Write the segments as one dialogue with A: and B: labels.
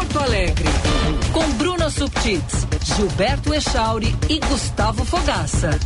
A: Porto Alegre. Com Bruna Subtits, Gilberto Echauri e Gustavo Fogaça.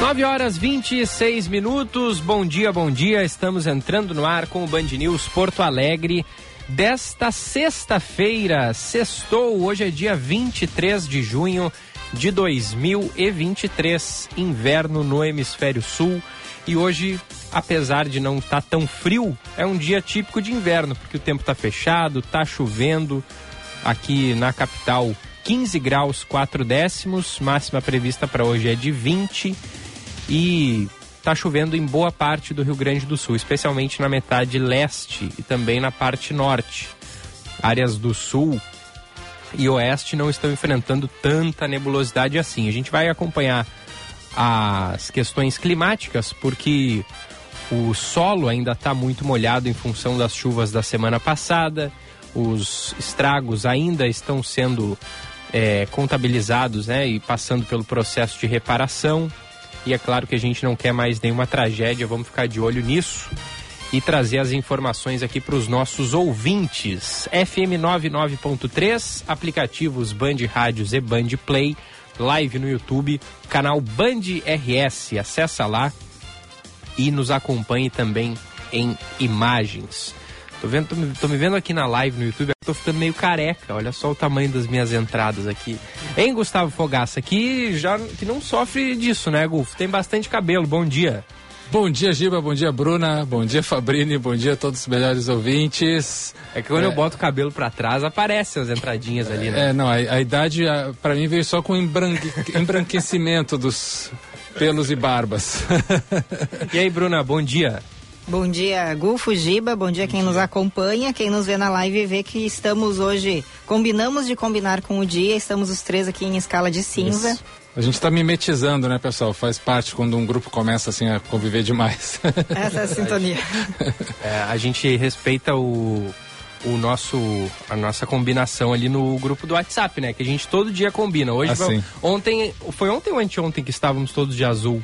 B: Nove horas 26 minutos. Bom dia, bom dia. Estamos entrando no ar com o Band News Porto Alegre desta sexta-feira. Sextou, hoje é dia 23 de junho de 2023. Inverno no hemisfério sul. E hoje, apesar de não estar tá tão frio, é um dia típico de inverno, porque o tempo está fechado, está chovendo. Aqui na capital, 15 graus 4 décimos. Máxima prevista para hoje é de 20 e está chovendo em boa parte do Rio Grande do Sul, especialmente na metade leste e também na parte norte. Áreas do sul e oeste não estão enfrentando tanta nebulosidade assim. A gente vai acompanhar as questões climáticas porque o solo ainda está muito molhado em função das chuvas da semana passada, os estragos ainda estão sendo é, contabilizados né, e passando pelo processo de reparação. E é claro que a gente não quer mais nenhuma tragédia, vamos ficar de olho nisso e trazer as informações aqui para os nossos ouvintes. FM 99.3, aplicativos Band Rádios e Band Play, live no YouTube, canal Band RS, acessa lá e nos acompanhe também em imagens. Tô, vendo, tô, me, tô me vendo aqui na live no YouTube, tô ficando meio careca. Olha só o tamanho das minhas entradas aqui. Hein, Gustavo Fogaça, que já que não sofre disso, né, Gulf? Tem bastante cabelo. Bom dia.
C: Bom dia, Giba. Bom dia, Bruna. Bom dia, Fabrini. Bom dia a todos os melhores ouvintes.
B: É que quando é... eu boto o cabelo para trás, aparecem as entradinhas ali, né?
C: É, não, a, a idade para mim veio só com embranque... embranquecimento dos pelos e barbas.
B: e aí, Bruna, bom dia.
D: Bom dia, Gulfo, Giba, bom dia quem nos acompanha, quem nos vê na live vê que estamos hoje, combinamos de combinar com o dia, estamos os três aqui em escala de cinza. Isso.
C: A gente está mimetizando, né, pessoal? Faz parte quando um grupo começa assim a conviver demais.
D: Essa é a sintonia.
B: É, a gente respeita o, o nosso a nossa combinação ali no grupo do WhatsApp, né? Que a gente todo dia combina. Hoje,
C: assim.
B: ontem, foi ontem ou anteontem que estávamos todos de azul?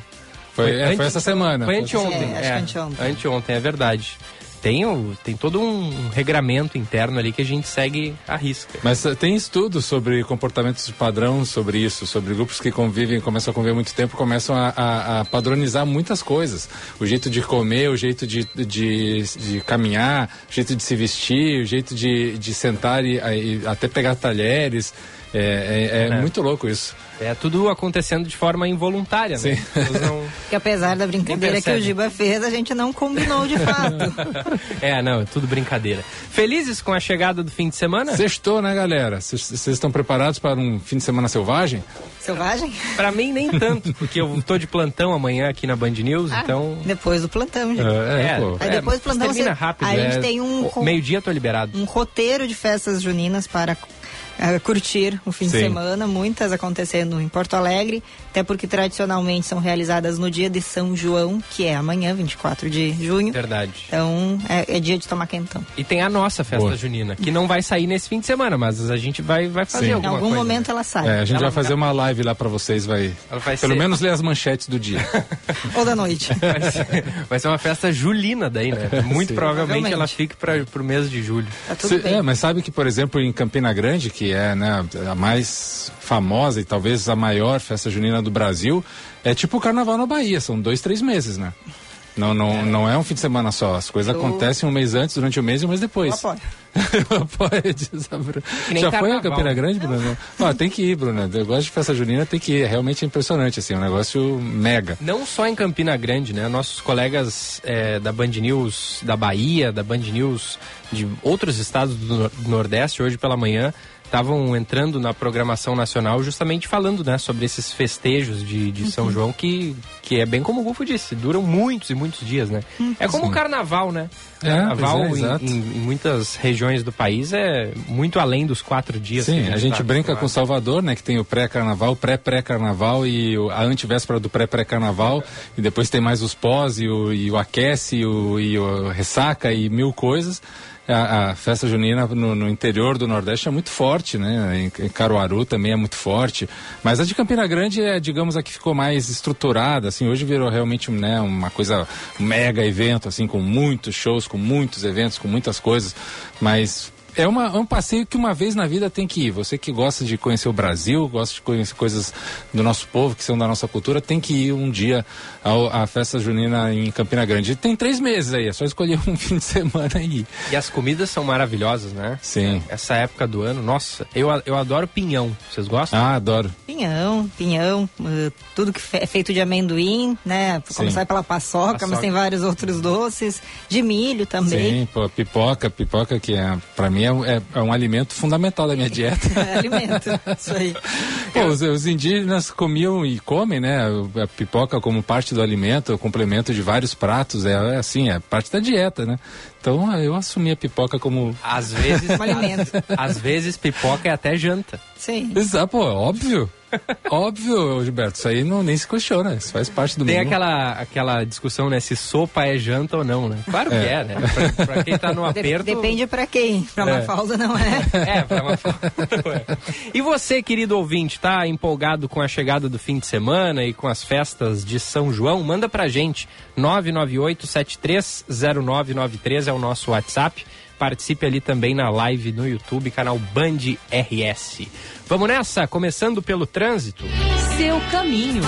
C: Foi, é, foi essa semana.
B: Foi anteontem. É, é, anteontem. Anteontem, é verdade. Tem, o, tem todo um regramento interno ali que a gente segue a risca.
C: Mas uh, tem estudos sobre comportamentos de padrão sobre isso, sobre grupos que convivem, começam a conviver muito tempo, começam a, a, a, padronizar muitas coisas. O jeito de comer, o jeito de, de, de caminhar, o jeito de se vestir, o jeito de, de sentar e, e até pegar talheres. É, é, é, é, muito louco isso.
B: É tudo acontecendo de forma involuntária,
C: né? Sim.
D: Não... que apesar da brincadeira que o Giba fez, a gente não combinou de fato.
B: é, não, é tudo brincadeira. Felizes com a chegada do fim de semana?
C: Sextou, né, galera? Vocês estão preparados para um fim de semana selvagem?
D: Selvagem?
B: Para mim, nem tanto, porque eu tô de plantão amanhã aqui na Band News, ah, então...
D: Depois do plantão, gente.
C: É, é,
D: Aí depois do plantão...
B: Termina você... rápido,
D: Aí
B: né?
D: a gente tem um...
B: Meio-dia tô liberado.
D: Um roteiro de festas juninas para uh, curtir o fim Sim. de semana, muitas acontecendo em Porto Alegre, até porque tradicionalmente são realizadas no dia de São João, que é amanhã, 24 de junho.
B: Verdade.
D: Então é, é dia de tomar quentão.
B: E tem a nossa festa Boa. junina, que não vai sair nesse fim de semana, mas a gente vai, vai fazer Sim. alguma
D: Em algum
B: coisa,
D: momento ela sai.
C: É, a gente ela vai fazer uma live lá para vocês, vai, vai pelo ser... menos ler as manchetes do dia.
D: Ou da noite.
B: Vai ser, vai ser, uma festa julina daí, né? Muito Sim. provavelmente, provavelmente ela fique para o mês de julho.
D: Tá tudo
C: bem. É, mas sabe que, por exemplo, em Campina Grande, que é né, a mais famosa e talvez a maior festa junina do Brasil, é tipo o carnaval na Bahia, são dois, três meses, né? Não, não, é. não é um fim de semana só. As coisas Eu... acontecem um mês antes, durante o mês e um mês depois.
D: Eu apoio.
C: Já foi a Campina Grande, Bruno? Ah, tem que ir, Bruno. Eu gosto de festa junina, tem que ir. É realmente impressionante, assim, é um negócio mega.
B: Não só em Campina Grande, né? Nossos colegas é, da Band News da Bahia, da Band News de outros estados do Nordeste, hoje pela manhã, estavam entrando na programação nacional justamente falando né, sobre esses festejos de, de São uhum. João que, que é bem como o Gufo disse, duram muitos e muitos dias, né? Uhum. É como o carnaval, né?
C: É,
B: carnaval
C: é,
B: em, em, em, muitas regiões do país é muito além dos quatro dias.
C: Sim, a, a gente tá brinca com Salvador, né? Que tem o pré-carnaval, pré-pré-carnaval e a antivéspera do pré-pré-carnaval e depois tem mais os pós e o, e o aquece e o, e o ressaca e mil coisas. A, a festa junina no, no, interior do Nordeste é muito forte, né? Em, em, Caruaru também é muito forte. Mas a de Campina Grande é, digamos, a que ficou mais estruturada, assim, hoje virou realmente né, uma coisa, mega evento, assim, com muitos shows, com muitos eventos, com muitas coisas. Mas é, uma, é um passeio que uma vez na vida tem que ir. Você que gosta de conhecer o Brasil, gosta de conhecer coisas do nosso povo, que são da nossa cultura, tem que ir um dia ao, à festa junina em Campina Grande. Tem três meses aí, é só escolher um fim de semana e ir.
B: E as comidas são maravilhosas, né?
C: Sim.
B: Essa época do ano, nossa, eu, eu adoro pinhão. Vocês gostam?
C: Ah, adoro.
D: Pinhão, pinhão, uh, tudo que é feito de amendoim, né? Começar pela paçoca, paçoca, mas tem vários outros doces, de milho também.
C: Sim, pô, pipoca, pipoca que é, pra mim é, é, é, um alimento fundamental da minha dieta.
D: É alimento, isso aí.
C: Pô, os, os, indígenas comiam e comem, né? A pipoca como parte do alimento, complemento de vários pratos, é, é assim, é parte da dieta, né? Então eu assumi a pipoca como.
B: Às vezes. alimento. Às vezes pipoca é até janta.
D: Sim.
C: Exato, pô, óbvio. Óbvio, Gilberto, isso aí não, nem se questiona, isso faz parte do
B: Tem
C: mundo.
B: aquela, aquela discussão, né, se sopa é janta ou não, né? Claro que é, é né? Pra, pra, quem tá no aperto...
D: Depende pra quem, pra uma é. falda não é.
B: É, pra uma falda não é. E você, querido ouvinte, tá empolgado com a chegada do fim de semana e com as festas de São João? Manda pra gente, 998 730993 é o nosso WhatsApp participe ali também na live no YouTube, canal Band RS. Vamos nessa, começando pelo trânsito.
A: Seu caminho.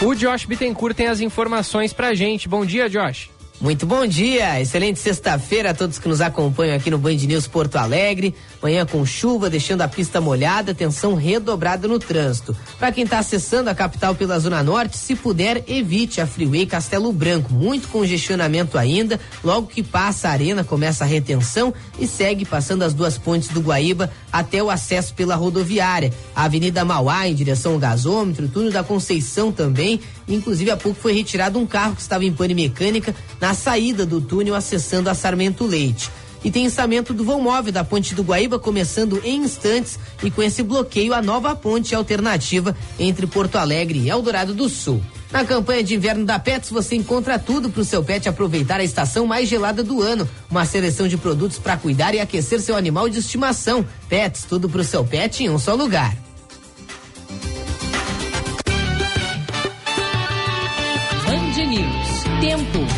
B: O Josh Bittencourt tem as informações pra gente. Bom dia, Josh.
E: Muito bom dia, excelente sexta-feira a todos que nos acompanham aqui no Band News Porto Alegre. Manhã com chuva, deixando a pista molhada, tensão redobrada no trânsito. Para quem está acessando a capital pela Zona Norte, se puder, evite a Freeway Castelo Branco. Muito congestionamento ainda. Logo que passa a arena, começa a retenção e segue passando as duas pontes do Guaíba até o acesso pela rodoviária. A Avenida Mauá, em direção ao gasômetro, túnel da Conceição também. Inclusive, há pouco foi retirado um carro que estava em pane mecânica na saída do túnel, acessando a Sarmento Leite e tem ensamento do vão móvel da Ponte do Guaíba começando em instantes e com esse bloqueio a nova ponte alternativa entre Porto Alegre e Eldorado do Sul. Na campanha de inverno da Pets você encontra tudo para o seu pet aproveitar a estação mais gelada do ano. Uma seleção de produtos para cuidar e aquecer seu animal de estimação. Pets, tudo para o seu pet em um só lugar.
A: Band News. Tempo.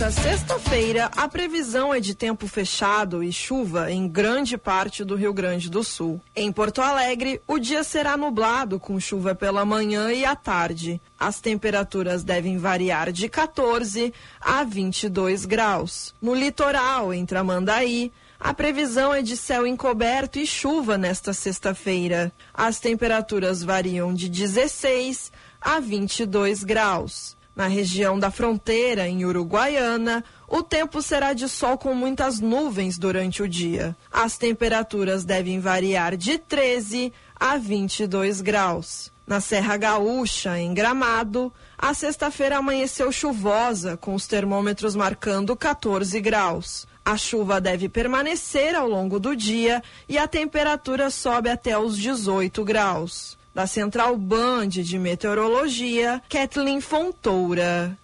F: Nesta sexta-feira, a previsão é de tempo fechado e chuva em grande parte do Rio Grande do Sul. Em Porto Alegre, o dia será nublado com chuva pela manhã e à tarde. As temperaturas devem variar de 14 a 22 graus. No litoral, em Tramandaí, a previsão é de céu encoberto e chuva nesta sexta-feira. As temperaturas variam de 16 a 22 graus. Na região da fronteira, em Uruguaiana, o tempo será de sol com muitas nuvens durante o dia. As temperaturas devem variar de 13 a 22 graus. Na Serra Gaúcha, em Gramado, a sexta-feira amanheceu chuvosa, com os termômetros marcando 14 graus. A chuva deve permanecer ao longo do dia e a temperatura sobe até os 18 graus. Da Central Band de Meteorologia, Kathleen Fontoura.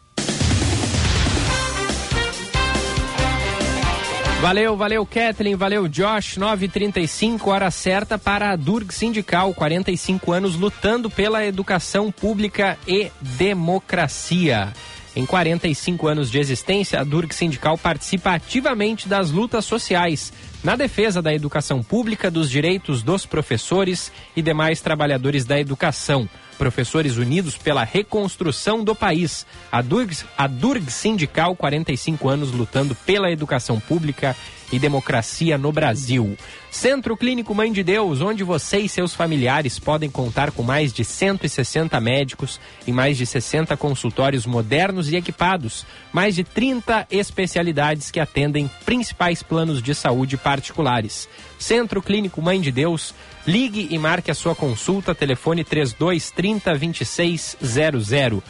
B: Valeu, valeu, Kathleen, valeu, Josh. 9h35, hora certa para a Durg Sindical, 45 anos lutando pela educação pública e democracia. Em 45 anos de existência, a Durg Sindical participa ativamente das lutas sociais na defesa da educação pública, dos direitos dos professores e demais trabalhadores da educação. Professores Unidos pela Reconstrução do País. A Durg, a Sindical, 45 anos lutando pela educação pública e democracia no Brasil. Centro Clínico Mãe de Deus, onde você e seus familiares podem contar com mais de 160 médicos e mais de 60 consultórios modernos e equipados, mais de 30 especialidades que atendem principais planos de saúde particulares. Centro Clínico Mãe de Deus, ligue e marque a sua consulta, telefone 3230 2600.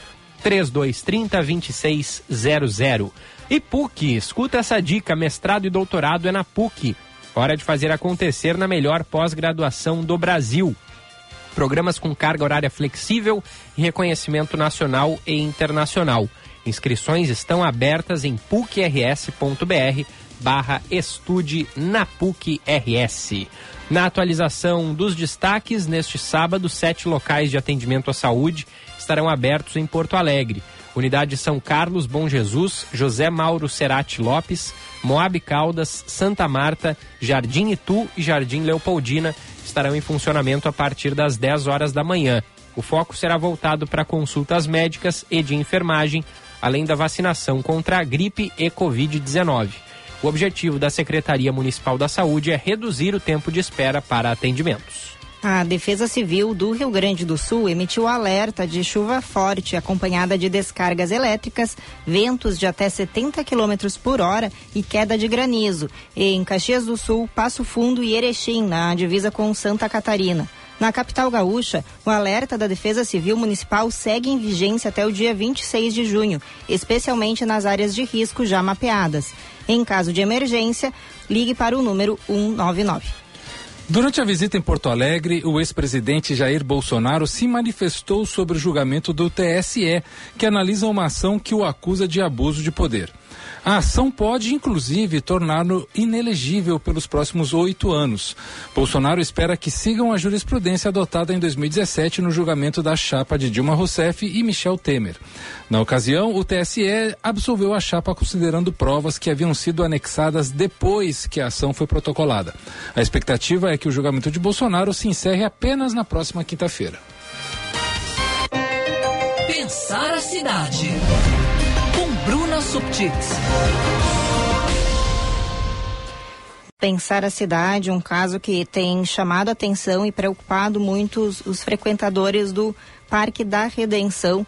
B: 3230 2600. E PUC, escuta essa dica: mestrado e doutorado é na PUC. Hora de fazer acontecer na melhor pós-graduação do Brasil. Programas com carga horária flexível e reconhecimento nacional e internacional. Inscrições estão abertas em pucrs.br barra estude na PUC-RS. Na atualização dos destaques, neste sábado, sete locais de atendimento à saúde estarão abertos em Porto Alegre. Unidade São Carlos, Bom Jesus, José Mauro Cerati Lopes, Moab Caldas, Santa Marta, Jardim Itu e Jardim Leopoldina estarão em funcionamento a partir das 10 horas da manhã. O foco será voltado para consultas médicas e de enfermagem, além da vacinação contra a gripe e Covid-19. O objetivo da Secretaria Municipal da Saúde é reduzir o tempo de espera para atendimentos.
D: A Defesa Civil do Rio Grande do Sul emitiu alerta de chuva forte, acompanhada de descargas elétricas, ventos de até 70 km por hora e queda de granizo, em Caxias do Sul, Passo Fundo e Erechim, na divisa com Santa Catarina. Na capital gaúcha, o alerta da Defesa Civil Municipal segue em vigência até o dia 26 de junho, especialmente nas áreas de risco já mapeadas. Em caso de emergência, ligue para o número 199.
C: Durante a visita em Porto Alegre, o ex-presidente Jair Bolsonaro se manifestou sobre o julgamento do TSE, que analisa uma ação que o acusa de abuso de poder. A ação pode, inclusive, torná-lo inelegível pelos próximos oito anos. Bolsonaro espera que sigam a jurisprudência adotada em 2017 no julgamento da chapa de Dilma Rousseff e Michel Temer. Na ocasião, o TSE absolveu a chapa considerando provas que haviam sido anexadas depois que a ação foi protocolada. A expectativa é que o julgamento de Bolsonaro se encerre apenas na próxima quinta-feira.
A: Pensar a cidade. Bruna Subtits.
D: Pensar a cidade, um caso que tem chamado a atenção e preocupado muitos os frequentadores do Parque da Redenção,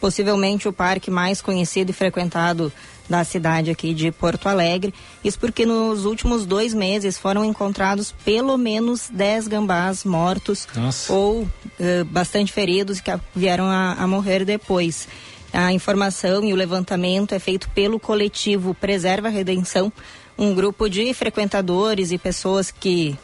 D: possivelmente o parque mais conhecido e frequentado da cidade aqui de Porto Alegre. Isso porque nos últimos dois meses foram encontrados pelo menos 10 gambás mortos
C: Nossa.
D: ou uh, bastante feridos que vieram a, a morrer depois. A informação e o levantamento é feito pelo coletivo Preserva a Redenção, um grupo de frequentadores e pessoas que,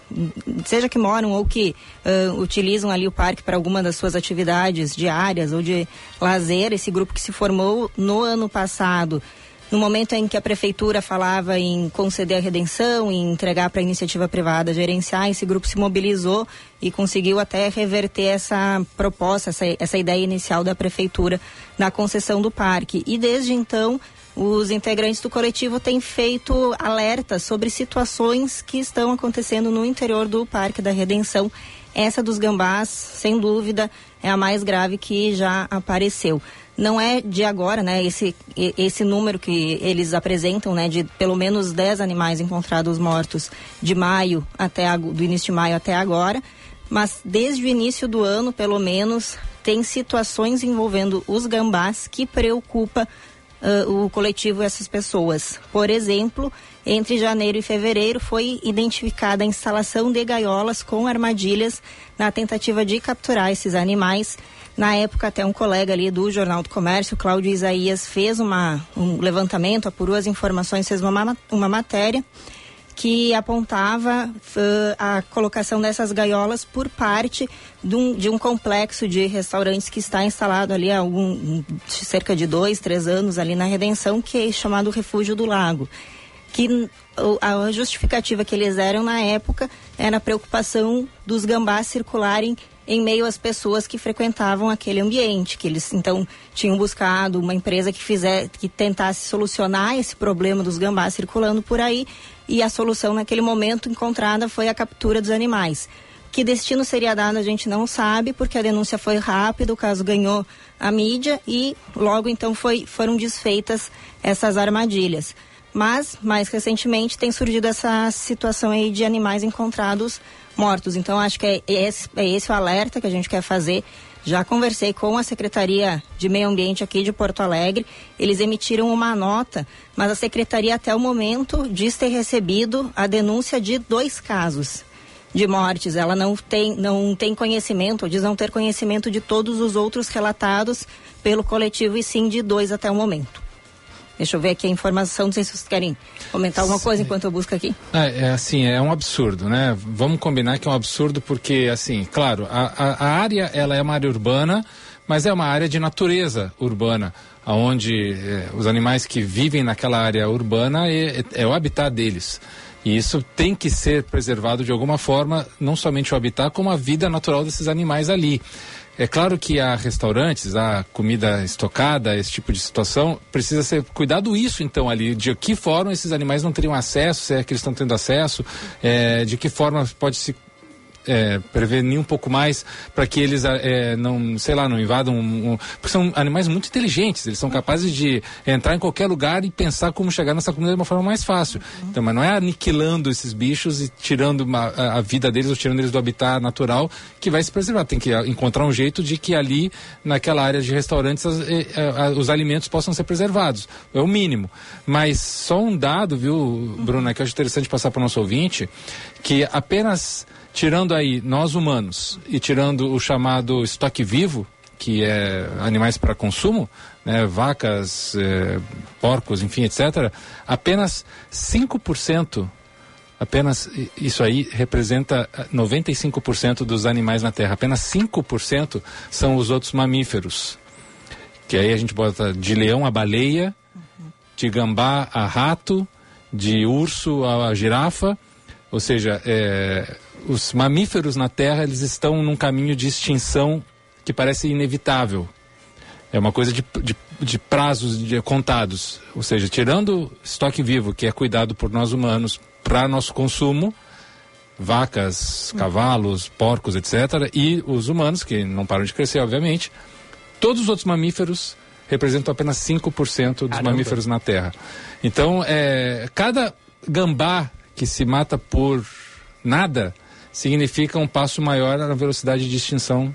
D: seja que moram ou que uh, utilizam ali o parque para alguma das suas atividades diárias ou de lazer. Esse grupo que se formou no ano passado no momento em que a prefeitura falava em conceder a redenção, em entregar para a iniciativa privada gerenciar, esse grupo se mobilizou e conseguiu até reverter essa proposta, essa, essa ideia inicial da prefeitura na concessão do parque. E desde então, os integrantes do coletivo têm feito alertas sobre situações que estão acontecendo no interior do Parque da Redenção. Essa dos gambás, sem dúvida, é a mais grave que já apareceu não é de agora, né? Esse, esse número que eles apresentam, né? De pelo menos 10 animais encontrados mortos de maio até do início de maio até agora. Mas desde o início do ano, pelo menos, tem situações envolvendo os gambás que preocupa uh, o coletivo e essas pessoas. Por exemplo, entre janeiro e fevereiro foi identificada a instalação de gaiolas com armadilhas na tentativa de capturar esses animais na época, até um colega ali do Jornal do Comércio, Cláudio Isaías, fez uma, um levantamento, apurou as informações, fez uma, uma matéria que apontava uh, a colocação dessas gaiolas por parte de um, de um, complexo de restaurantes que está instalado ali há algum, cerca de dois, três anos ali na Redenção, que é chamado Refúgio do Lago. Que a justificativa que eles eram na época era a preocupação dos gambás circularem em meio às pessoas que frequentavam aquele ambiente, que eles então tinham buscado uma empresa que fizer, que tentasse solucionar esse problema dos gambás circulando por aí, e a solução naquele momento encontrada foi a captura dos animais. Que destino seria dado a gente não sabe, porque a denúncia foi rápida, o caso ganhou a mídia e logo então foi, foram desfeitas essas armadilhas. Mas, mais recentemente, tem surgido essa situação aí de animais encontrados mortos. Então, acho que é esse, é esse o alerta que a gente quer fazer. Já conversei com a Secretaria de Meio Ambiente aqui de Porto Alegre. Eles emitiram uma nota, mas a Secretaria, até o momento, diz ter recebido a denúncia de dois casos de mortes. Ela não tem, não tem conhecimento, diz não ter conhecimento de todos os outros relatados pelo coletivo, e sim de dois até o momento. Deixa eu ver aqui a informação, não sei se vocês querem comentar alguma coisa enquanto eu busco aqui.
C: É, é, assim, é um absurdo, né? Vamos combinar que é um absurdo porque, assim, claro, a, a, a área, ela é uma área urbana, mas é uma área de natureza urbana, onde é, os animais que vivem naquela área urbana é, é, é o habitat deles. E isso tem que ser preservado de alguma forma, não somente o habitat, como a vida natural desses animais ali. É claro que há restaurantes, há comida estocada, esse tipo de situação, precisa ser cuidado isso então ali, de que forma esses animais não teriam acesso, se é que eles estão tendo acesso, é, de que forma pode se é, prevenir um pouco mais para que eles é, não, sei lá, não invadam. Um, um, porque são animais muito inteligentes, eles são capazes de entrar em qualquer lugar e pensar como chegar nessa comunidade de uma forma mais fácil. Então, mas não é aniquilando esses bichos e tirando uma, a, a, vida deles ou tirando eles do habitat natural que vai se preservar. Tem que encontrar um jeito de que ali, naquela área de restaurantes, as, os alimentos possam ser preservados. É o mínimo. Mas só um dado, viu, Bruna, que eu acho interessante passar para o nosso ouvinte, que apenas tirando aí nós humanos e tirando o chamado estoque vivo, que é animais para consumo, né, vacas, eh, porcos, enfim, etc., apenas 5%, apenas isso aí representa 95% dos animais na Terra, apenas 5% são os outros mamíferos. Que aí a gente bota de leão a baleia, de gambá a rato, de urso a girafa, ou seja, é, os mamíferos na Terra eles estão num caminho de extinção que parece inevitável. É uma coisa de, de, de prazos de, contados. Ou seja, tirando estoque vivo, que é cuidado por nós humanos para nosso consumo, vacas, cavalos, porcos, etc., e os humanos, que não param de crescer, obviamente, todos os outros mamíferos representam apenas 5% dos Caramba. mamíferos na Terra. Então, é, cada gambá que se mata por nada significa um passo maior na velocidade de extinção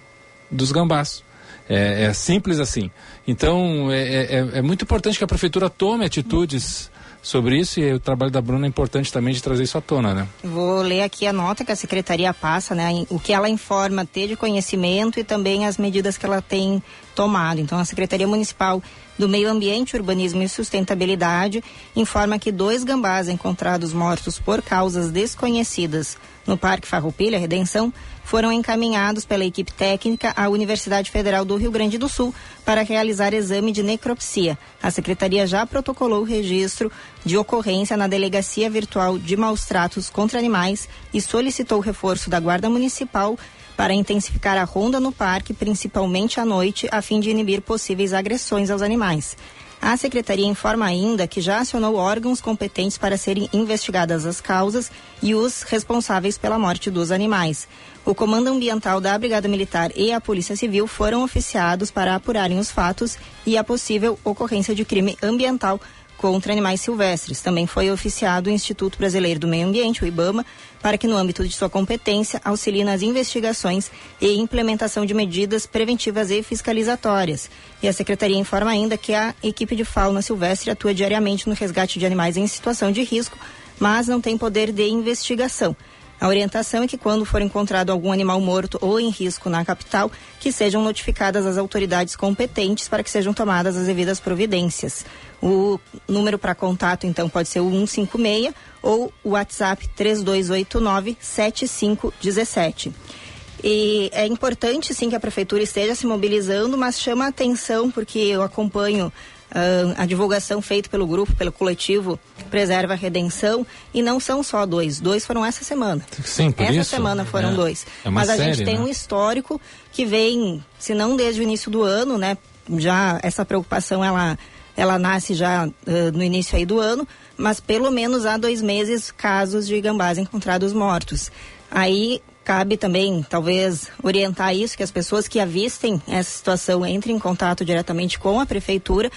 C: dos gambás. É, é simples assim. Então, é, é, é, é, muito importante que a prefeitura tome atitudes sobre isso e o trabalho da Bruna é importante também de trazer isso à tona, né?
D: Vou ler aqui a nota que a secretaria passa, né? O que ela informa ter de conhecimento e também as medidas que ela tem tomado. Então, a Secretaria Municipal do Meio Ambiente, Urbanismo e Sustentabilidade informa que dois gambás encontrados mortos por causas desconhecidas no Parque Farroupilha Redenção foram encaminhados pela equipe técnica à Universidade Federal do Rio Grande do Sul para realizar exame de necropsia. A secretaria já protocolou o registro de ocorrência na Delegacia Virtual de Maus Tratos contra Animais e solicitou reforço da Guarda Municipal para intensificar a ronda no parque, principalmente à noite, a fim de inibir possíveis agressões aos animais. A secretaria informa ainda que já acionou órgãos competentes para serem investigadas as causas e os responsáveis pela morte dos animais. O Comando Ambiental da Brigada Militar e a Polícia Civil foram oficiados para apurarem os fatos e a possível ocorrência de crime ambiental contra animais silvestres. Também foi oficiado o Instituto Brasileiro do Meio Ambiente, o IBAMA, para que, no âmbito de sua competência, auxilie nas investigações e implementação de medidas preventivas e fiscalizatórias. E a Secretaria informa ainda que a equipe de fauna silvestre atua diariamente no resgate de animais em situação de risco, mas não tem poder de investigação. A orientação é que quando for encontrado algum animal morto ou em risco na capital, que sejam notificadas as autoridades competentes para que sejam tomadas as devidas providências. O número para contato, então, pode ser o 156 ou o WhatsApp 3289 7517. E é importante, sim, que a prefeitura esteja se mobilizando, mas chama a atenção, porque eu acompanho Uh, a divulgação feita pelo grupo, pelo coletivo Preserva a Redenção, e não são só dois, dois foram essa semana.
C: Sim, por
D: essa
C: isso,
D: semana foram
C: é,
D: dois.
C: É
D: Mas a
C: série,
D: gente tem
C: né?
D: um histórico que vem, se não desde o início do ano, né? Já essa preocupação ela ela nasce já uh, no início aí do ano, mas pelo menos há dois meses casos de gambás encontrados mortos. Aí cabe também, talvez, orientar isso, que as pessoas que avistem essa situação entrem em contato diretamente com a prefeitura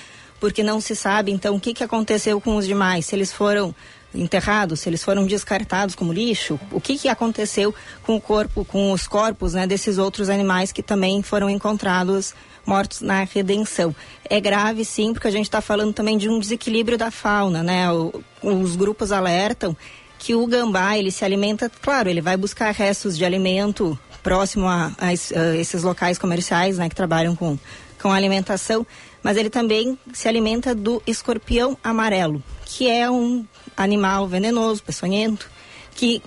D: porque não se sabe então o que, que aconteceu com os demais, se eles foram enterrados, se eles foram descartados como lixo, o que, que aconteceu com o corpo, com os corpos né, desses outros animais que também foram encontrados mortos na redenção. É grave sim, porque a gente está falando também de um desequilíbrio da fauna, né? O, os grupos alertam que o gambá ele se alimenta, claro, ele vai buscar restos de alimento próximo a, a, a esses locais comerciais, né, que trabalham com com alimentação, mas ele também se alimenta do escorpião amarelo, que é um animal venenoso, peçonhento, que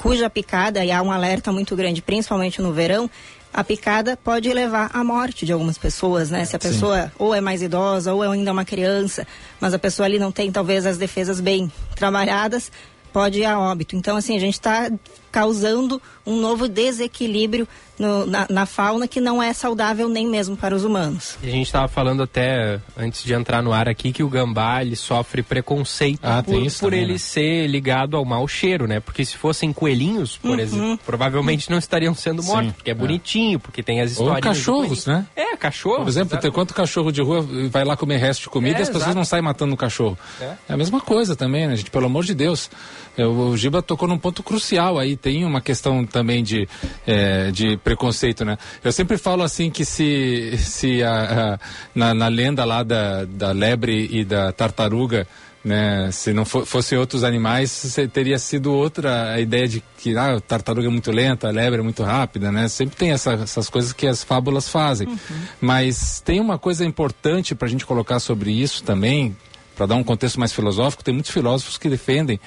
D: cuja picada, e há um alerta muito grande, principalmente no verão, a picada pode levar à morte de algumas pessoas, né? Se a pessoa Sim. ou é mais idosa ou é ainda uma criança, mas a pessoa ali não tem talvez as defesas bem trabalhadas, pode ir a óbito. Então, assim, a gente está causando um novo desequilíbrio no, na, na, fauna que não é saudável nem mesmo para os humanos.
B: E a gente estava falando até antes de entrar no ar aqui que o gambá ele sofre preconceito ah, por, por também, ele né? ser ligado ao mau cheiro, né? Porque se fossem coelhinhos, por uhum. exemplo, provavelmente não estariam sendo mortos, Sim, porque é, é bonitinho, porque tem as histórias. Ou
C: cachorros, né?
B: É, cachorro.
C: Por exemplo, tem quanto cachorro de rua vai lá comer resto de comida é, e as pessoas não saem matando o cachorro. É. é. a mesma coisa também, né, gente? Pelo amor de Deus. É, o Giba tocou num ponto crucial aí. Tem uma questão também de, é, de preconceito, né? Eu sempre falo assim que se, se a, a, na, na lenda lá da, da lebre e da tartaruga né? Se não for, fossem outros animais, teria sido outra a ideia de que ah, a tartaruga é muito lenta, a lebre é muito rápida, né? Sempre tem essa, essas coisas que as fábulas fazem. Uhum. Mas tem uma coisa importante para a gente colocar sobre isso também, para dar um contexto mais filosófico. Tem muitos filósofos que defendem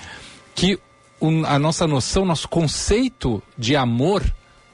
C: que a nossa noção, nosso conceito de amor,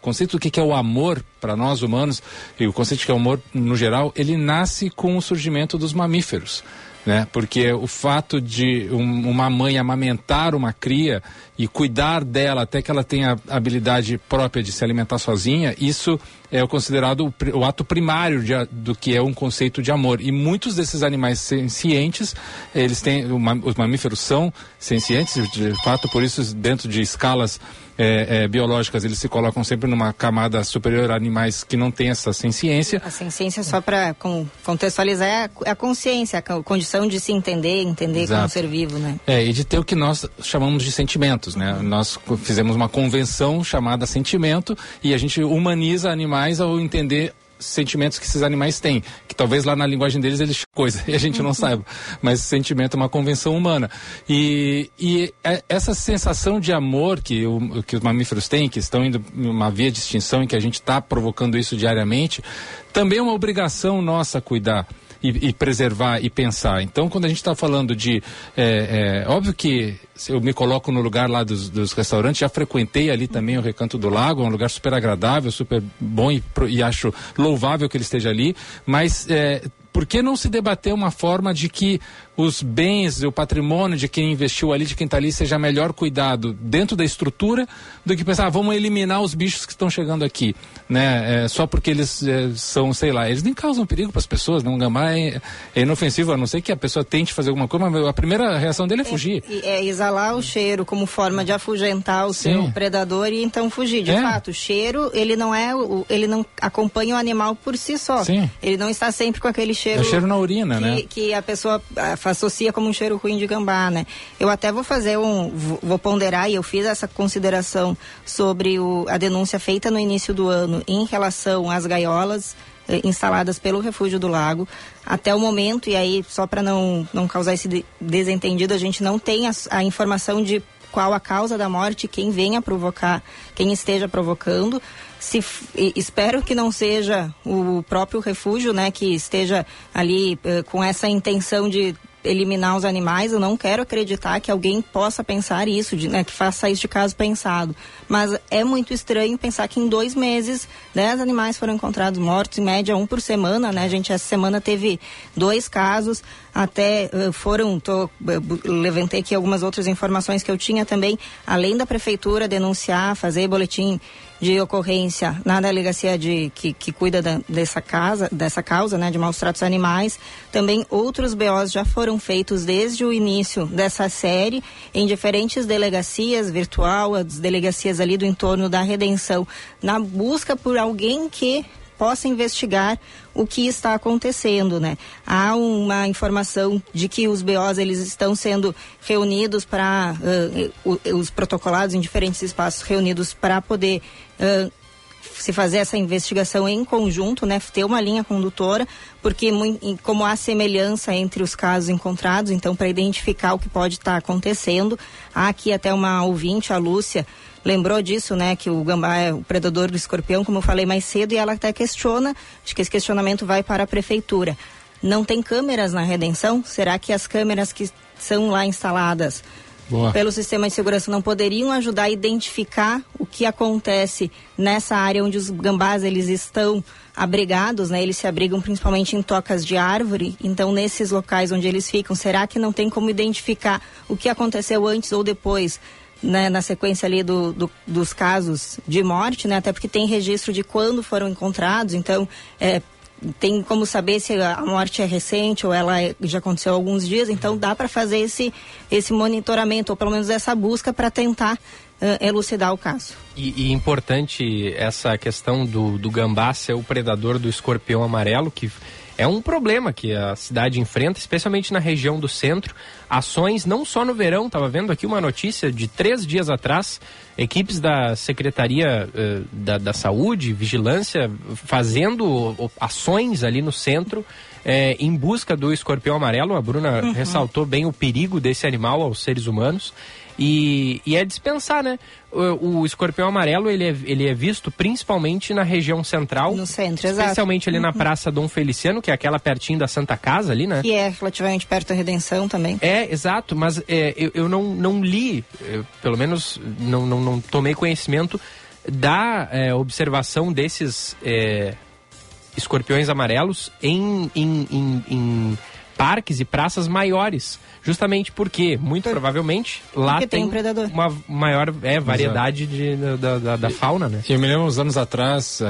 C: conceito do que é o amor para nós humanos e o conceito que é o amor no geral, ele nasce com o surgimento dos mamíferos né? Porque o fato de um, uma mãe amamentar uma cria e cuidar dela até que ela tenha habilidade própria de se alimentar sozinha, isso é considerado o, o ato primário de, do que é um conceito de amor. E muitos desses animais sencientes, eles têm, os mamíferos são sencientes, de fato, por isso dentro de escalas é, é, biológicas, eles se colocam sempre numa camada superior a animais que não têm essa senciência.
D: A senciência, só para contextualizar, é a, é a, consciência, a condição de se entender, entender Exato. como ser vivo, né?
C: É, e de ter o que nós chamamos de sentimentos, né? Uhum. Nós fizemos uma convenção chamada sentimento e a gente humaniza animais ao entender sentimentos que esses animais têm, que talvez lá na linguagem deles eles coisa e a gente não uhum. saiba, mas sentimento é uma convenção humana. E, e é, essa sensação de amor que, o, que os mamíferos têm, que estão indo em uma via de extinção e que a gente está provocando isso diariamente, também é uma obrigação nossa cuidar e, e preservar e pensar. Então, quando a gente está falando de. É, é, óbvio que eu me coloco no lugar lá dos, dos, restaurantes, já frequentei ali também o Recanto do Lago, é um lugar super agradável, super bom e, e acho louvável que ele esteja ali, mas é, por que não se debater uma forma de que os bens, o patrimônio de quem investiu ali, de quem está ali, seja melhor cuidado dentro da estrutura do que pensar, ah, vamos eliminar os bichos que estão chegando aqui, né? É, só porque eles é, são, sei lá, eles nem causam perigo para as pessoas, não? Um gambá é, é, inofensivo, a não ser que a pessoa tente fazer alguma coisa, mas a primeira reação dele é fugir.
D: É, é exalar o cheiro como forma de afugentar o Sim. seu predador e então fugir. De é. fato, o cheiro, ele não é, o, ele não acompanha o animal por si só. Sim. Ele não está sempre com aquele cheiro. É
C: cheiro na urina,
D: que,
C: né?
D: Que a pessoa associa como um cheiro ruim de gambá, né? Eu até vou fazer um, vou ponderar e eu fiz essa consideração sobre o, a denúncia feita no início do ano em relação às gaiolas eh, instaladas pelo Refúgio do Lago. Até o momento, e aí só para não, não causar esse desentendido, a gente não tem a, a informação de qual a causa da morte, quem venha provocar, quem esteja provocando. Se, espero que não seja o próprio refúgio, né, que esteja ali uh, com essa intenção de eliminar os animais, eu não quero acreditar que alguém possa pensar isso, de, né, que faça isso de caso pensado. Mas é muito estranho pensar que em dois meses, dez animais foram encontrados mortos, em média um por semana, né? A gente essa semana teve dois casos, até uh, foram, tô, levantei aqui algumas outras informações que eu tinha também, além da prefeitura denunciar, fazer boletim de ocorrência na delegacia de que, que cuida da, dessa casa, dessa causa, né, de maus tratos animais. Também outros BOs já foram feitos desde o início dessa série em diferentes delegacias virtual, as delegacias ali do entorno da redenção, na busca por alguém que possa investigar o que está acontecendo, né? Há uma informação de que os BOs eles estão sendo reunidos para uh, os protocolados em diferentes espaços reunidos para poder uh, se fazer essa investigação em conjunto, né, ter uma linha condutora, porque como há semelhança entre os casos encontrados, então para identificar o que pode estar tá acontecendo, há aqui até uma ouvinte, a Lúcia, lembrou disso, né, que o gambá é o predador do escorpião, como eu falei mais cedo, e ela até questiona, acho que esse questionamento vai para a prefeitura. Não tem câmeras na redenção? Será que as câmeras que são lá instaladas Boa. pelo sistema de segurança não poderiam ajudar a identificar o que acontece nessa área onde os gambás eles estão abrigados, né? Eles se abrigam principalmente em tocas de árvore. Então, nesses locais onde eles ficam, será que não tem como identificar o que aconteceu antes ou depois? Né, na sequência ali do, do, dos casos de morte, né, até porque tem registro de quando foram encontrados, então é, tem como saber se a morte é recente ou ela é, já aconteceu há alguns dias, então dá para fazer esse, esse monitoramento, ou pelo menos essa busca para tentar uh, elucidar o caso.
B: E, e, importante essa questão do, do gambá ser o predador do escorpião amarelo, que é um problema que a cidade enfrenta, especialmente na região do centro. Ações não só no verão, estava vendo aqui uma notícia de três dias atrás, equipes da Secretaria uh, da, da, Saúde, Vigilância, fazendo ações ali no centro é, em busca do escorpião amarelo. A Bruna uhum. ressaltou bem o perigo desse animal aos seres humanos. E, e é dispensar, né? O, o, escorpião amarelo, ele é, ele é visto principalmente na região central.
D: No centro,
B: Especialmente
D: exato.
B: ali uhum. na Praça Dom Feliciano, que é aquela pertinho da Santa Casa ali, né?
D: Que é relativamente perto da Redenção também.
B: É, exato, mas é, eu, eu não, não li, eu, pelo menos não, não, não tomei conhecimento da é, observação desses é, escorpiões amarelos em, em, em, em parques e praças maiores. Justamente porque, muito provavelmente, lá porque tem, tem um uma maior é, variedade de, da, da, da, fauna, né?
C: Eu me lembro uns anos atrás,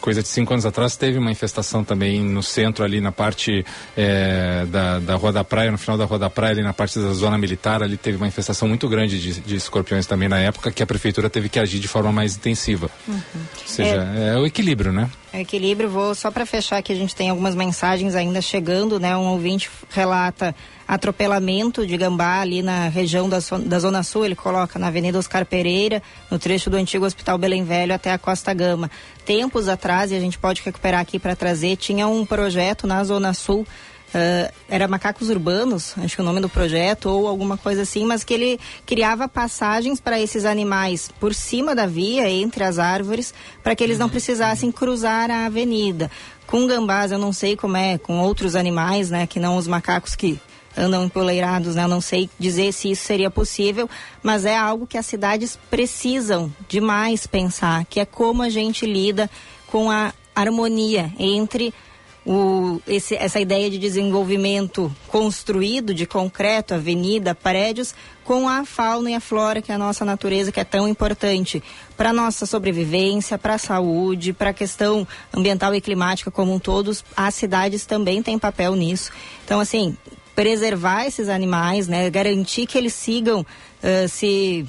C: coisa de cinco anos atrás, teve uma infestação também no centro, ali na parte é, da, da Rua da Praia, no final da Rua da Praia, ali na parte da zona militar, ali teve uma infestação muito grande de, de escorpiões também na época, que a prefeitura teve que agir de forma mais intensiva. Uhum. Ou seja, é, é o equilíbrio, né?
D: Equilíbrio. Vou só para fechar que a gente tem algumas mensagens ainda chegando, né? Um ouvinte relata atropelamento de gambá ali na região da, da Zona Sul, ele coloca na Avenida Oscar Pereira, no trecho do antigo Hospital Belém Velho até a Costa Gama. Tempos atrás, e a gente pode recuperar aqui para trazer, tinha um projeto na Zona Sul Uh, era Macacos Urbanos, acho que é o nome do projeto, ou alguma coisa assim, mas que ele criava passagens para esses animais por cima da via, entre as árvores, para que eles não precisassem cruzar a avenida. Com gambás, eu não sei como é, com outros animais, né, que não os macacos que andam empoleirados, né? Eu não sei dizer se isso seria possível, mas é algo que as cidades precisam demais pensar, que é como a gente lida com a harmonia entre o, esse, essa ideia de desenvolvimento construído de concreto, avenida, prédios, com a fauna e a flora, que é a nossa natureza, que é tão importante para a nossa sobrevivência, para a saúde, para a questão ambiental e climática como um todo. As cidades também têm papel nisso. Então, assim, preservar esses animais, né, garantir que eles sigam uh, se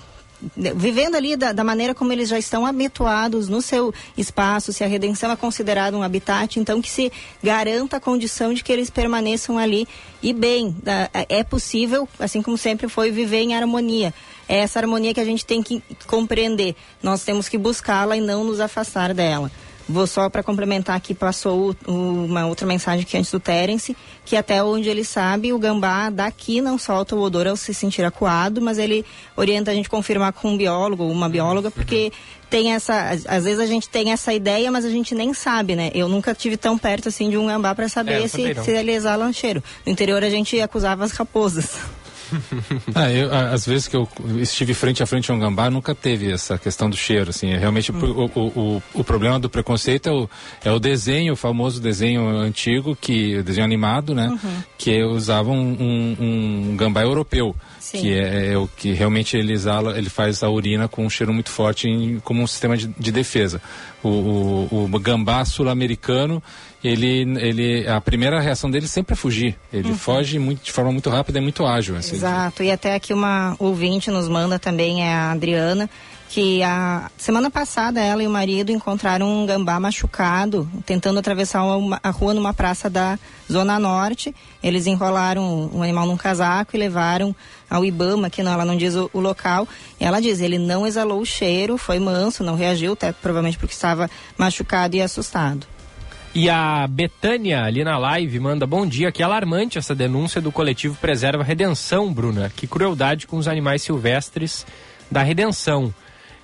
D: vivendo ali da, da, maneira como eles já estão habituados no seu espaço, se a redenção é considerada um habitat, então que se garanta a condição de que eles permaneçam ali e bem. É possível, assim como sempre foi, viver em harmonia. É essa harmonia que a gente tem que compreender. Nós temos que buscá-la e não nos afastar dela. Vou só para complementar aqui, passou o, uma outra mensagem aqui antes do Terence, que até onde ele sabe, o gambá daqui não solta o odor ao se sentir acuado, mas ele orienta a gente confirmar com um biólogo ou uma bióloga, porque tem essa, às vezes a gente tem essa ideia, mas a gente nem sabe, né? Eu nunca tive tão perto assim de um gambá para saber é, se, se ele exala um cheiro. No interior a gente acusava as raposas.
C: ah, eu, às vezes que eu estive frente a frente a um gambá, nunca teve essa questão do cheiro, assim, é realmente hum. o, o, o, o, problema do preconceito é o, é o desenho, o famoso desenho antigo, que, desenho animado, né, uhum. que usavam um, um, um gambá europeu. Sim. que é, é, o que realmente ele exala, ele faz a urina com um cheiro muito forte em, como um sistema de, de defesa. O, o, o gambá sul-americano, ele, ele, a primeira reação dele sempre é fugir. Ele uhum. foge muito, de forma muito rápida e muito ágil.
D: Assim. Exato. E até aqui uma ouvinte nos manda também, é a Adriana, que a semana passada ela e o marido encontraram um gambá machucado, tentando atravessar uma, a rua numa praça da Zona Norte. Eles enrolaram o um animal num casaco e levaram ao Ibama, que não, ela não diz o, o, local. E ela diz, ele não exalou o cheiro, foi manso, não reagiu, até provavelmente porque estava machucado e assustado.
B: E a Betânia, ali na live, manda bom dia. Que alarmante essa denúncia do coletivo Preserva Redenção, Bruna. Que crueldade com os animais silvestres da Redenção.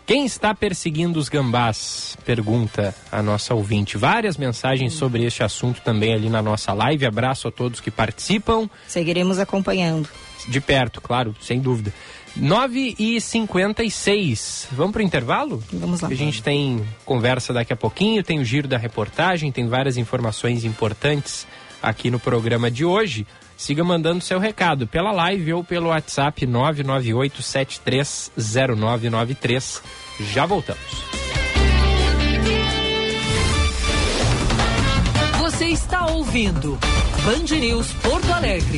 B: Quem está perseguindo os gambás? Pergunta a nossa ouvinte. Várias mensagens sobre este assunto também ali na nossa live. Abraço a todos que participam.
D: Seguiremos acompanhando.
B: De perto, claro, sem dúvida. 9 e 56 Vamos para o intervalo?
D: Vamos lá.
B: A gente tem conversa daqui a pouquinho, tem o giro da reportagem, tem várias informações importantes aqui no programa de hoje siga mandando seu recado pela live ou pelo WhatsApp 998730993. Já voltamos.
A: Você está ouvindo Band News Porto Alegre.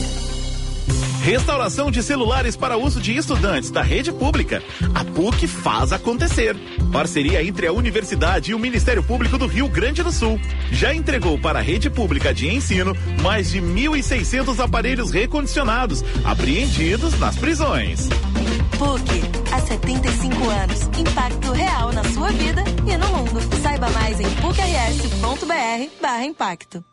G: Restauração de celulares para uso de estudantes da rede pública. A PUC faz acontecer. Parceria entre a Universidade e o Ministério Público do Rio Grande do Sul. Já entregou para a rede pública de ensino mais de 1.600 aparelhos recondicionados, apreendidos nas prisões.
H: PUC, há 75 anos. Impacto real na sua vida e no mundo. Saiba mais em pucrs.br/impacto.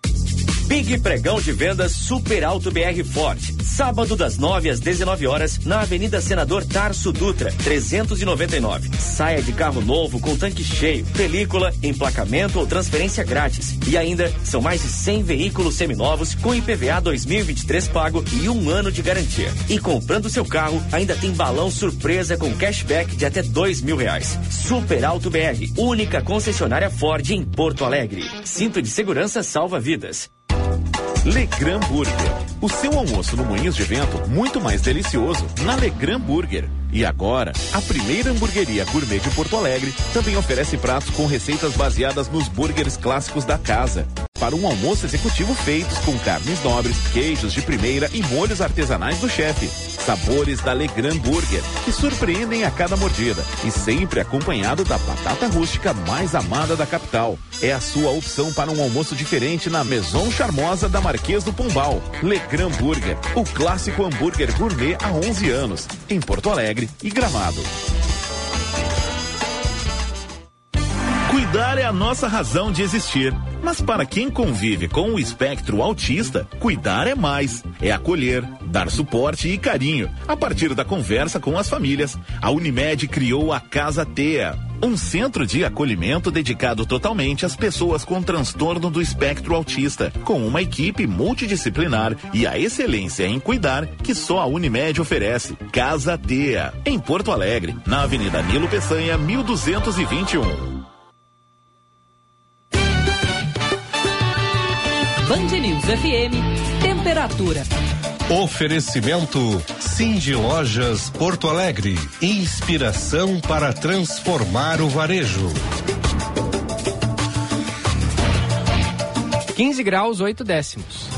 I: Big Pregão de Vendas Super Alto BR Ford. Sábado das 9 às 19 horas na Avenida Senador Tarso Dutra, 399. Saia de carro novo com tanque cheio, película, emplacamento ou transferência grátis. E ainda são mais de 100 veículos seminovos com IPVA 2023 pago e um ano de garantia. E comprando seu carro, ainda tem balão surpresa com cashback de até dois mil reais. Super Alto BR, única concessionária Ford em Porto Alegre. Cinto de segurança salva vidas.
G: Legram Burger. O seu almoço no Moinhos de Vento muito mais delicioso na Legram Burger. E agora, a primeira hamburgueria gourmet de Porto Alegre também oferece pratos com receitas baseadas nos burgers clássicos da casa. Para um almoço executivo feitos com carnes nobres, queijos de primeira e molhos artesanais do chefe. Sabores da Legrand Burger, que surpreendem a cada mordida e sempre acompanhado da batata rústica mais amada da capital. É a sua opção para um almoço diferente na Maison Charmosa da Marquês do Pombal. Legrand Burger, o clássico hambúrguer gourmet há 11 anos, em Porto Alegre e Gramado. Cuidar é a nossa razão de existir. Mas para quem convive com o espectro autista, cuidar é mais. É acolher, dar suporte e carinho. A partir da conversa com as famílias, a Unimed criou a Casa Tea. Um centro de acolhimento dedicado totalmente às pessoas com transtorno do espectro autista, com uma equipe multidisciplinar e a excelência em cuidar que só a Unimed oferece. Casa Tea, em Porto Alegre, na Avenida Nilo Peçanha, 1221.
A: Band News FM, temperatura.
J: Oferecimento Cindy Lojas Porto Alegre. Inspiração para transformar o varejo.
B: 15 graus, 8 décimos.